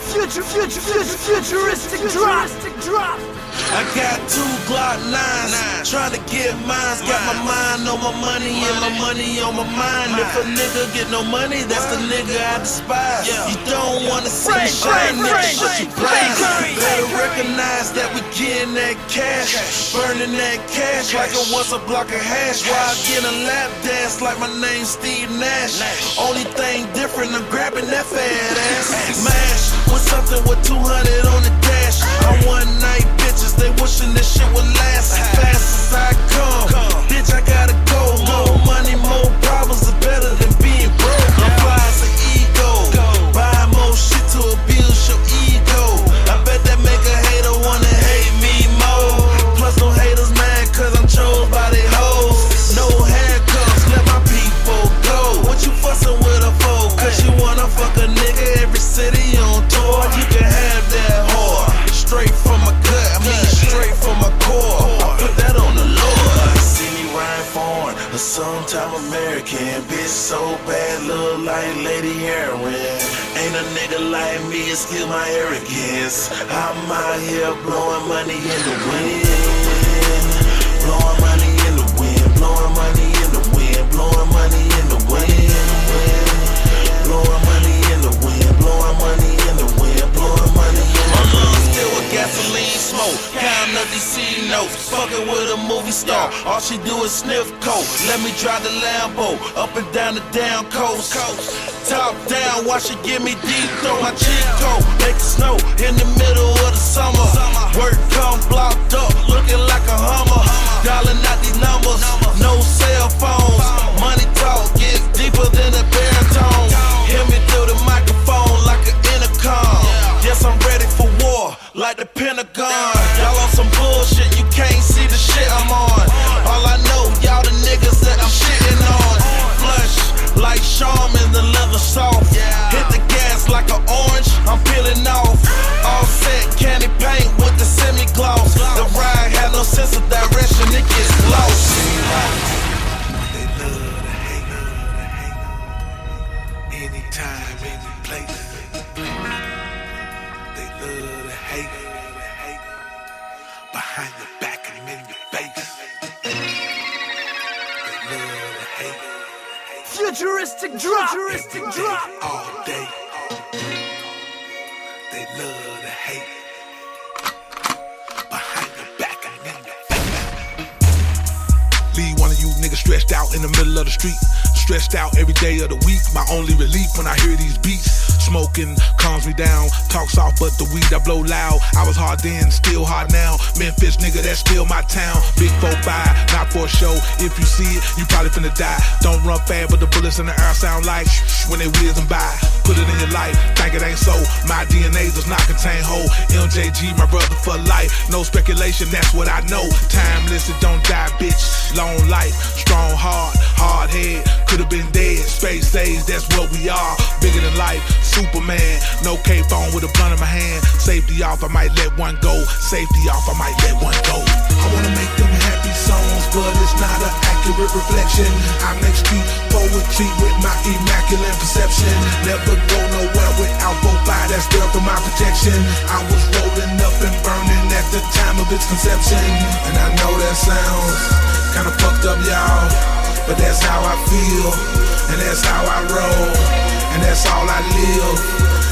Future, future, future, futuristic drop. drop. I got two Glock nines, trying to get mines. Got my mind on my money and my money on my mind. If a nigga get no money, that's the nigga I despise. You don't wanna see me shine, nigga, shut your blind. Better recognize that we getting that cash, burning that cash like it was a block of hash. While I get a lap dance like my name's Steve Nash. Only thing different, I'm grabbing that fat ass. Mash with something with 200 on the dash. I one night bitches, they wishing this shit would last as fast as I come. Bitch, I gotta American. Bitch so bad, look like Lady Heroin. Ain't a nigga like me, excuse my arrogance. I'm out here blowing money in the wind. Blowing money in the wind, blowing money in the wind, blowing money smoke, counting up these notes. Fucking with a movie star, all she do is sniff coke. Let me drive the Lambo up and down the down coast. Top down, watch it give me deep throw my cheat code. Make snow in the middle of the summer. Work come blocked up, looking like a Hummer. Dialing out these numbers, no cell phones. Money talk gets like the Pentagon. Y'all on some Futuristic drop. Futuristic drop. all day. They love to hate. Behind your back your Leave one of you niggas stretched out in the middle of the street. Stressed out every day of the week. My only relief when I hear these beats. Smoking calms me down. Talk soft, but the weed I blow loud. I was hard then, still hard now. Memphis nigga, that's still my town. Big 4-5, not for show. If you see it, you probably finna die. Don't run fast, but the bullets in the air sound like when they whizzing by. Put it in your life, think it ain't so. My DNA does not contain whole. MJG, my brother for life. No speculation, that's what I know. Timeless, it don't die, bitch. Long life, strong heart, hard head. Could've been dead. Space stage, that's what we are. Bigger than life, Superman. No cape on with a blunt in my hand. Safety off, I might let one go. Safety off, I might let one go. I wanna make them happy songs, but it's not an accurate reflection. I make street poetry with my immaculate perception. Never go nowhere without both by that's there for my protection. I was rolling up and burning at the time of its conception. And I know that sounds kinda fucked up, y'all. But that's how I feel, and that's how I roll, and that's all I live,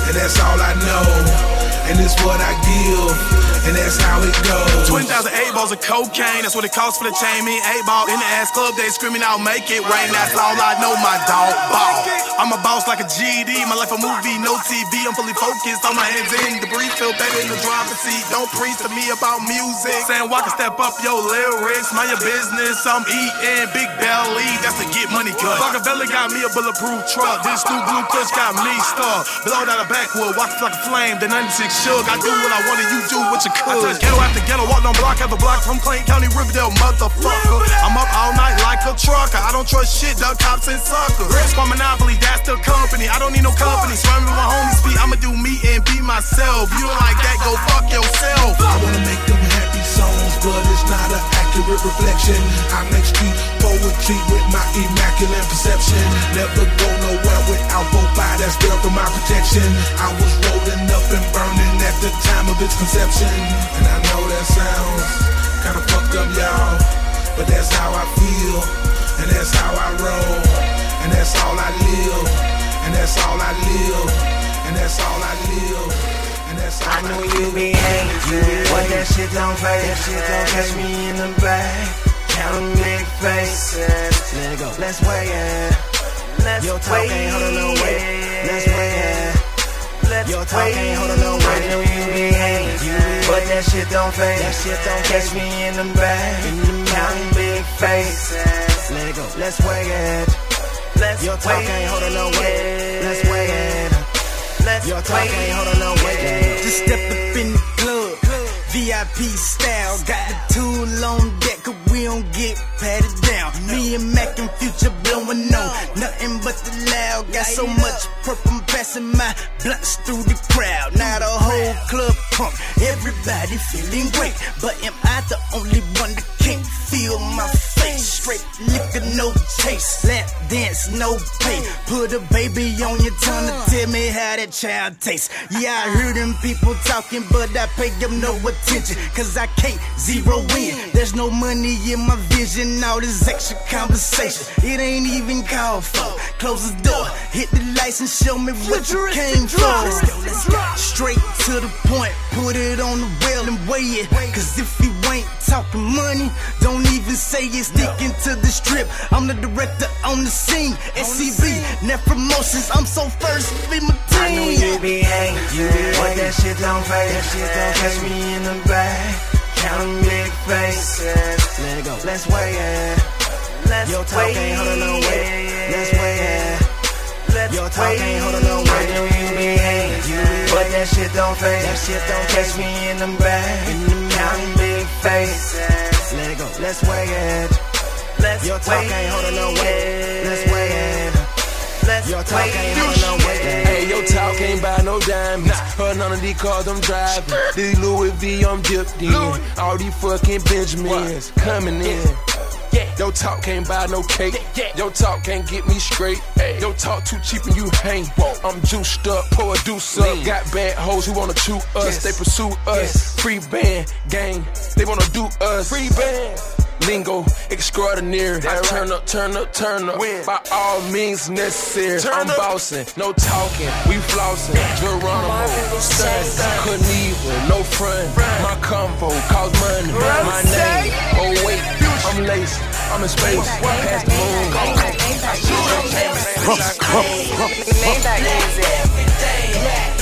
and that's all I know, and it's what I give, and that's how it goes. 20,000 eight balls of cocaine, that's what it costs for the chain. Me eight ball in the ass club, they screaming out, make it rain. That's all I know, my dog ball. I'm a boss like a GD, my life a movie, no TV. I'm fully focused on my hands in breeze, feel better in the driver's seat. Don't preach to me about music. Saying walk and step up your lyrics, mind your business. I'm eating big belly, that's a get money cut. Rockefeller got me a bulletproof truck. This new blue push got me stuck. Blow out a backwood, walk like a flame. The 96 shook. I do what I wanted, you do what you could. I touch ghetto after ghetto, walk on block after block from Clayton County, Riverdale, motherfucker. I'm up all night like a trucker. I don't trust shit, duck cops and suckers. Squad Monopoly, that's the company. I don't need no company. Swimming with my homies, be I'ma do me and be myself. You don't like that, go fuck yourself. I wanna make them happy songs, but it's not an accurate reflection. I make street poetry with my immaculate perception. Never go nowhere without both by that's there for my protection. I was rolling up and burning at the time of its conception. And I know that sounds kinda fucked up, y'all. But that's how I feel, and that's how I roll, and that's all I live, and that's all I live, and that's all I live. And that's all I know you be hating, but that shit don't fade. That shit don't catch me in the back. Counting big faces. Let it go. Let's weigh it. Let's Your talk ain't holding no weight. Let's weigh it. Let's Your talk ain't holding no weight. I know you be hating, but that shit don't fade. That shit don't catch me in the back. Counting big faces. Let it go. Let's weigh it. Let's Your talk ain't holding no weight. Let's weigh it. Let's Your talk ain't holding no weight. Step up in the. VIP style, got the tool on deck, cause we don't get patted down. Me and Mac and Future blowing on, nothing but the loud. Got so much purple, I'm passing my blunts through the crowd. Now the whole club pump, everybody feeling great. But am I the only one that can't feel my face? Straight liquor, no taste, lap dance, no pay. Put a baby on your tongue to tell me how that child tastes. Yeah, I hear them people talking, but I pay them no attention. Cause I can't zero in. There's no money in my vision, all this extra conversation. It ain't even called for. Close the door, hit the lights and show me what you came for. Let's go, let's go. Straight to the point, put it on the rail and weigh it. Cause if you ain't talking money, don't even say it. Sticking to the strip. I'm the director on the scene. SCB, net promotions. I'm so first in my team. I know you be hating, but that shit don't fade. That shit don't catch me in the back. Counting big faces. Let it go. Let's weigh it. Let's Your talk ain't holding no weight. Let's weigh it. Let's Your talk ain't holding no weight. You be hating, but that shit don't fade. That shit don't catch me in the back. Counting big faces. Let it go. Let's weigh it. Let's Your talk ain't holding no weight. Let's weigh it. Let's Your talk ain't no weight. Hey, your talk ain't buy no diamonds. Her none of these cars I'm driving. These Louis V I'm dipped in. All these fucking Benjamins coming in. Your talk can't buy no cake. yeah Your talk can't get me straight. Hey. Your talk too cheap and you hang. I'm juiced up, pour a deuce up. Got bad hoes who wanna chew us. They pursue us. Free band, gang. They wanna do us. Free band. Lingo extraordinary. I turn up, turn up, turn up. By all means necessary. I'm bossing, no talking, we flossing. Geronimo, Knievel, no front. My convo cost money. My name, oh wait, I'm laced. I'm in space, past the moon. Maybach music. Yeah,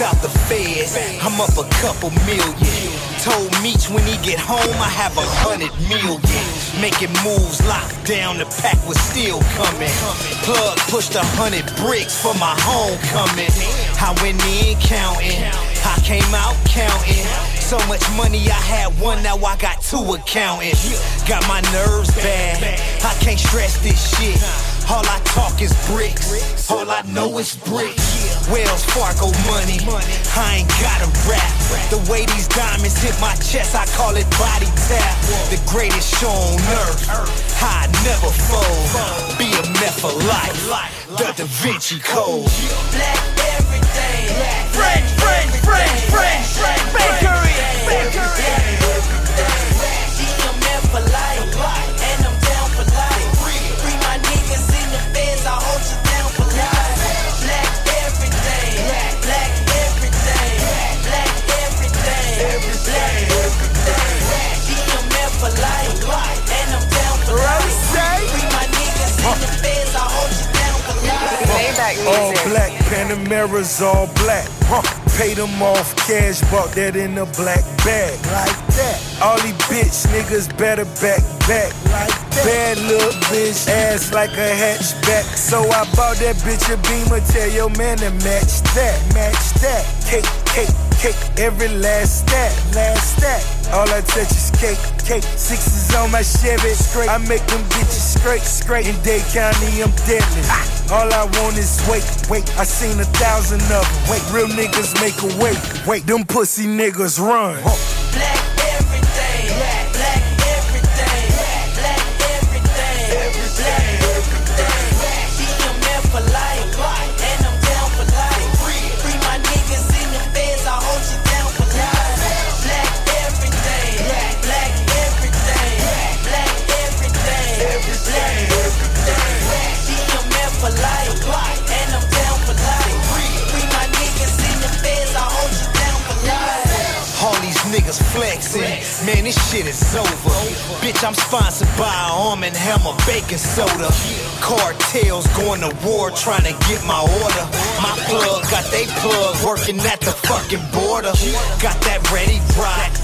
out the feds, I'm up a couple million. Told Meech when he get home, I have a hundred million. Making moves, locked down, the pack was still coming. Plug pushed a hundred bricks for my homecoming. I went in counting, I came out counting. So much money I had one, now I got two accounting. Got my nerves bad, I can't stress this shit. All I talk is bricks, all I know is bricks. Wells Fargo money, I ain't got a rap. The way these diamonds hit my chest, I call it body tap. The greatest show on earth, I never fold. Be a meth for life, the Da Vinci Code. Black everything, French, French, French, French, French, bakery, bakery. Life. All black, Panameras all black. Huh. Paid them off cash, bought that in a black bag. Like that. All these bitch niggas better back back. Like that. Bad little bitch, ass like a hatchback. So I bought that bitch a beamer, tell your man to match that. Match that. Cake, cake, cake, every last stack, last stack. All I touch is cake, cake. Sixes on my Chevy, straight. I make them bitches straight, straight. In Dade County, I'm deadly. All I want is wait, wait. I seen a thousand of them. Wait, real niggas make a wait, wait. Them pussy niggas run. Black flexing, man, this shit is over. Bitch, I'm sponsored by Arm and Hammer Baking Soda. Cartels going to war trying to get my order. My plug got they plug working at the fucking border. Got that ready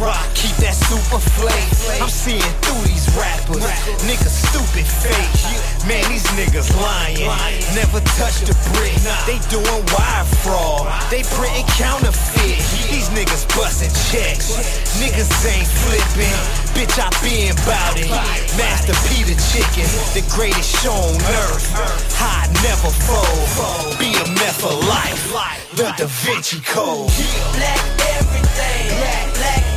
rock, keep that super flake. I'm seeing through these rappers, niggas stupid fake. Man, these niggas lying, never touched a brick. They doing wire fraud, they printing counterfeit. These niggas busting checks, niggas ain't flipping. Bitch, I been bout it. Master Peter Chicken, the greatest show on earth. I never fold. Be a meth for life. The Da Vinci Code. Black everything. Black, black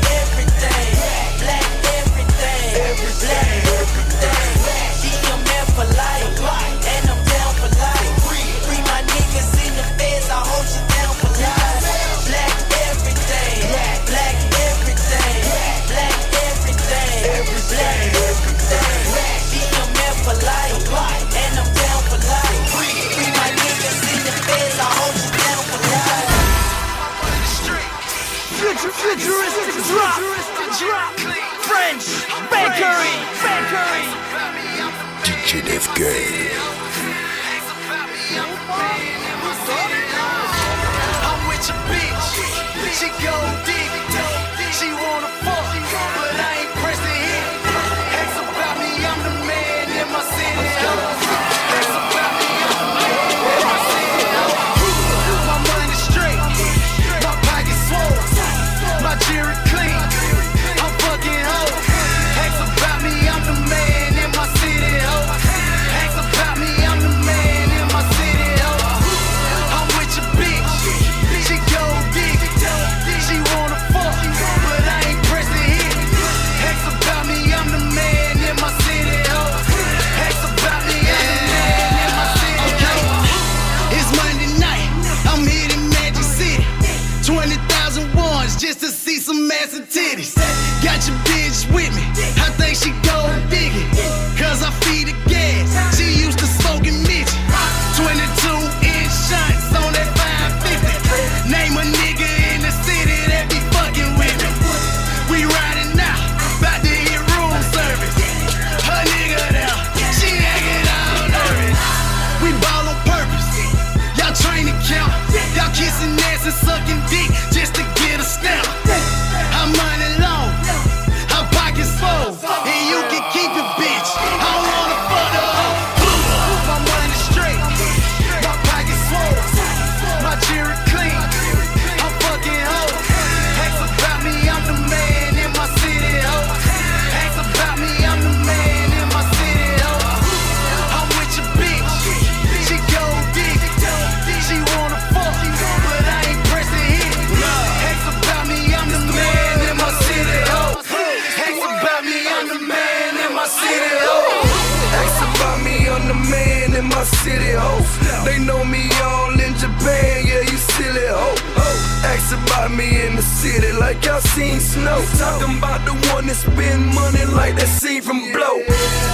They know me all in Japan, yeah, you silly, ho. Ask about me in the city like y'all seen snow. Talking about the one that spend money like that scene from Blow.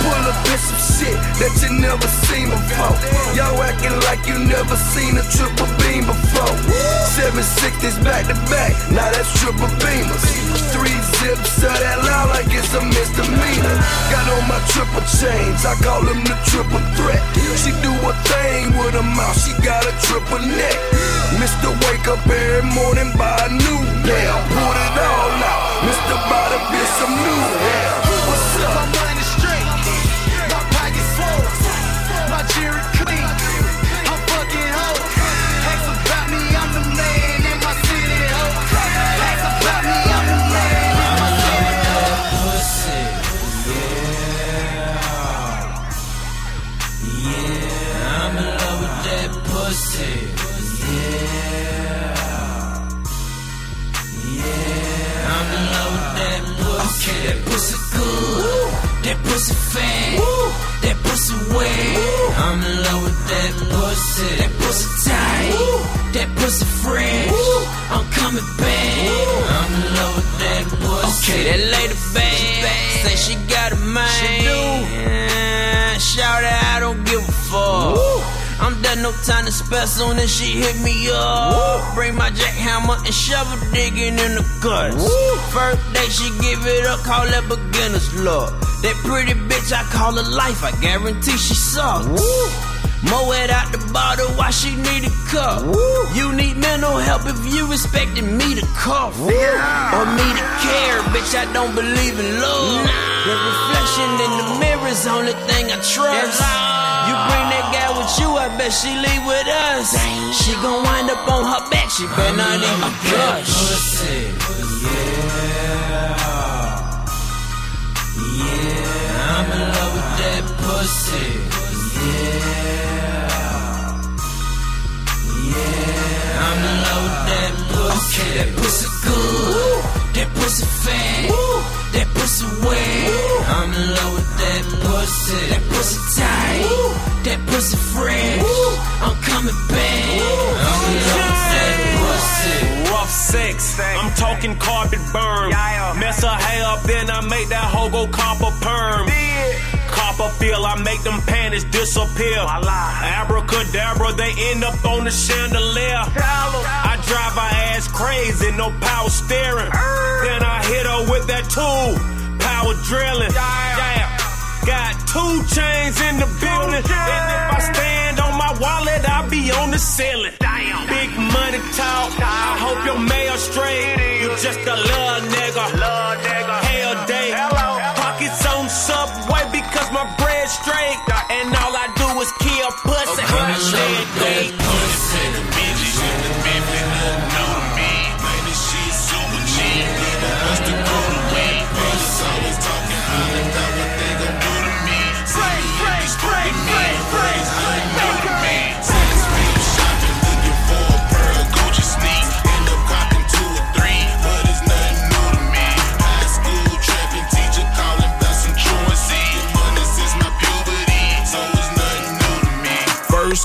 Pull up in some shit that you never seen before. Y'all acting like you never seen a triple beam before. Seven sixties back to back, now that's triple beamers. Three zips of that loud like it's a misdemeanor. Got on my triple chains, I call them the triple threat. She do a thing with her mouth, she got a triple neck. Mr. Wake up every morning, buy a new pair, put it all out. Mr. The bitch some new hair. What's up? Okay, that pussy good. That pussy fat. That pussy wet. I'm in love with that pussy. That pussy tight. That pussy fresh. I'm coming back. I'm in love with that pussy. Okay, that lady bad. Say she got a man. She do. Shout out, I don't give a fuck. I'm done, no time to spare soon as she hit me up. Bring my jackhammer and shovel digging in the guts. First day she give it up, call that beginner's luck. That pretty bitch, I call her life, I guarantee she sucks. Mow it out the bottle, why she need a cup? You need mental help if you expecting me to cough. Or me to care, bitch, I don't believe in love. The reflection in the mirror's only thing I trust. You bring that with you, I bet she leave with us. She gon' wind up on her back, she better not even gush. Yeah, I'm in love with that pussy. Yeah. Yeah, I'm in love with that pussy. Okay, that pussy good. That pussy fat. That pussy wet. I'm in love with that pussy. That pussy tight. That pussy fresh. I'm coming back. I'm in love with that pussy. Rough sex, I'm talking carpet burn. Mess her hair up, then I make that hoe go copper perm. Feel, I make them panties disappear. Abracadabra, they end up on the chandelier. I drive her ass crazy, no power steering. Then I hit her with that tool, power drilling. Yeah. Got two chains in the building, and if I stand on my wallet, I'll be on the ceiling. Big money talk, I hope your mail straight. You just a little nigga, hell day. Straight, and all I do is kill pussy. Hashtag day.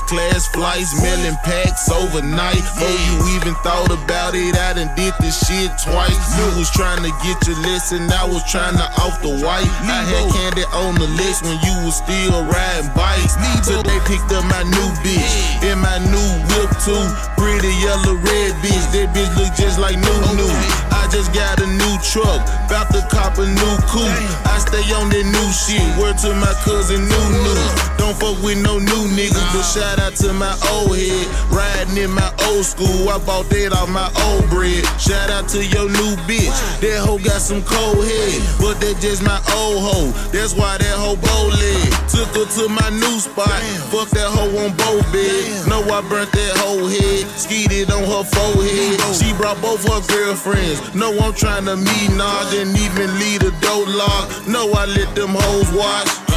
Class flights, million packs overnight. Before you even thought about it, I done did this shit twice. You was trying to get your lesson, I was trying to off the white. I had candy on the list when you was still riding bikes. So they picked up my new bitch in my new whip too. Pretty yellow red bitch, that bitch look just like new new. I just got a new truck, bout to cop a new coupe. I stay on that new shit. Word to my cousin New New. Don't fuck with no new niggas, but shout out to my old head. Riding in my old school, I bought that off my old bread. Shout out to your new bitch. That hoe got some cold head, but that just my old hoe. That's why that hoe bow leg. Took her to my new spot. Fuck that hoe on both bed. Know I burnt that whole head. Skeeted on her forehead. She brought both her girlfriends. No, I'm trying to meet, nah. Didn't even leave the door locked. No, I let them hoes watch.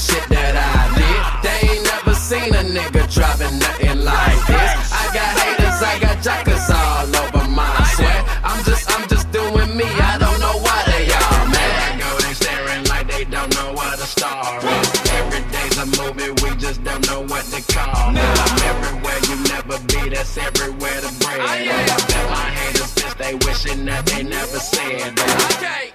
shit that I did. They ain't never seen a nigga dropping nothing like this. I got haters, I got jockers all over my sweat. I'm just, I'm just doing me. I don't know why they all mad. I go, they staring like they don't know what a star is. Every day's a movie, we just don't know what to call it. I'm everywhere you never be, that's everywhere to bread. I bet my haters, bitch, they wishing that they never said that. Okay.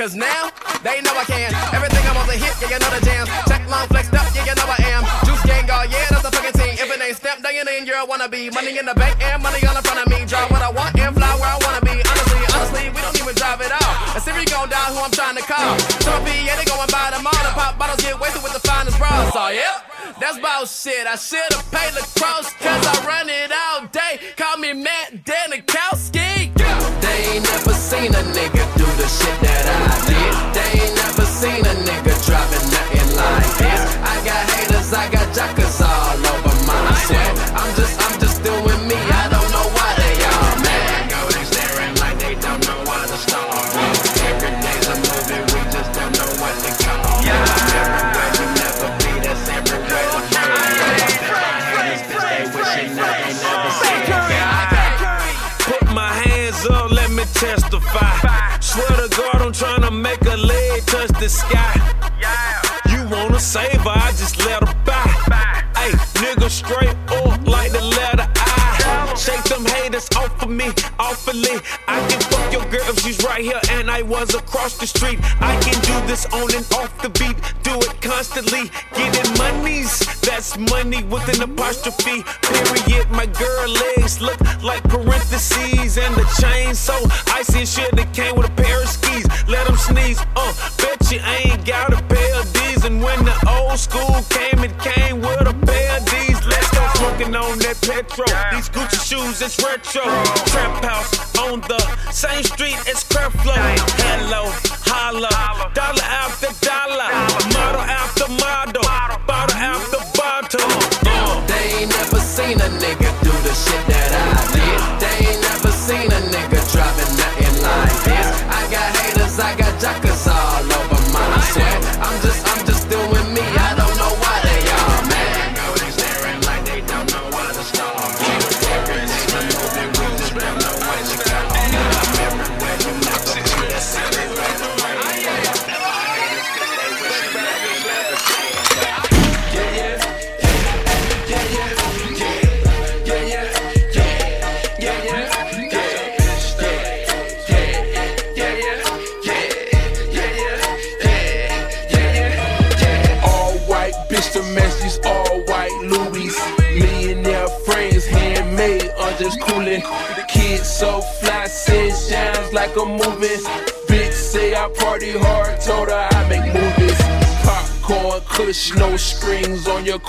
Cause now, they know I can. Everything I'm on the hit, yeah, you know the jams. Check long flexed up, yeah, you know I am. Juice gang, oh, yeah, that's a fucking team. If it ain't stepped, then you ain't a wannabe. Money in the bank and money all in front of me. Draw what I want and fly where I wanna be. Honestly, honestly, we don't even drive it out. And Siri gon' down who I'm trying to call. Some P, yeah, they going by the mall. The pop bottles get wasted with the finest bras. So, yeah. That's about shit. I should've paid lacrosse, cause I run it all day. Call me Matt Danowski. Ain't never seen a nigga do the shit that I did. They ain't never seen a nigga driving nothing like this. I got haters, I got jackers all over my sweat. I'm just, I'm just doing Swear to God, I'm trying to make a leg touch the sky. You wanna save her, I just let her by. Hey, nigga straight haters off of me, awfully. I can fuck your girl if she's right here and I was across the street. I can do this on and off the beat, do it constantly. Getting monies, that's money with an apostrophe. Period. My girl legs look like parentheses and the chain so icy and shit that came with a pair of skis. Let them sneeze, uh, bet you ain't got a pair of these. And when the old school came, it came with a pair of these. Smoking on that petrol. These Gucci shoes, it's retro. Trap house on the same street as Creflo. Hello, holla, dollar after dollar, model after model, bottle after bottle. Uh. They ain't never seen a nigga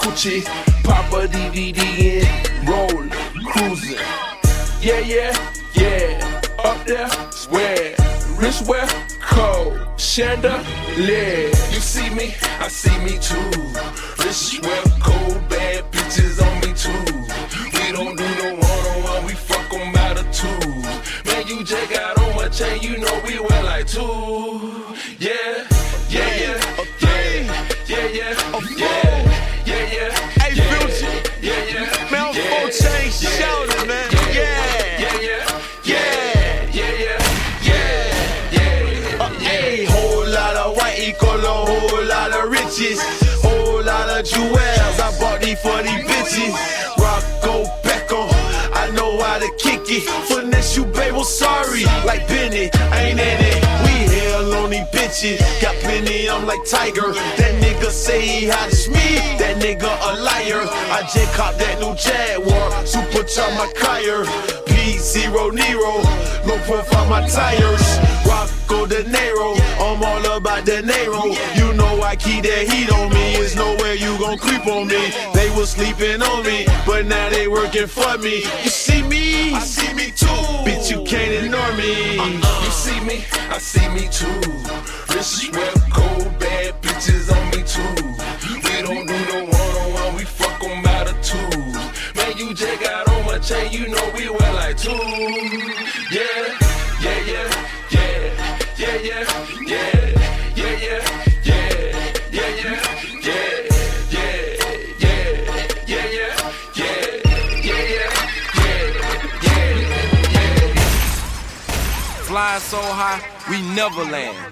coochie. Pop a DVD in, roll, cruising. Yeah, yeah, yeah. Up there, swear. Rich wear, cold. Chandelier. Like Tiger. That nigga say he hot as me. That nigga a liar. I just caught that new Jaguar. Supercharged my Kyer. P0 Nero. Low profile my tires. Rocko De Niro. I'm all about De Niro. You know I keep that heat on me. There's nowhere you gon' creep on me. They was sleeping on me, but now they working for me. You see me? I see me too. Bitch, you can't ignore me. Uh-uh. You see me, I see me too. chain, you know we went like two. Yeah, yeah, yeah, yeah, yeah, yeah, yeah, yeah, yeah. Flying so high, we never land.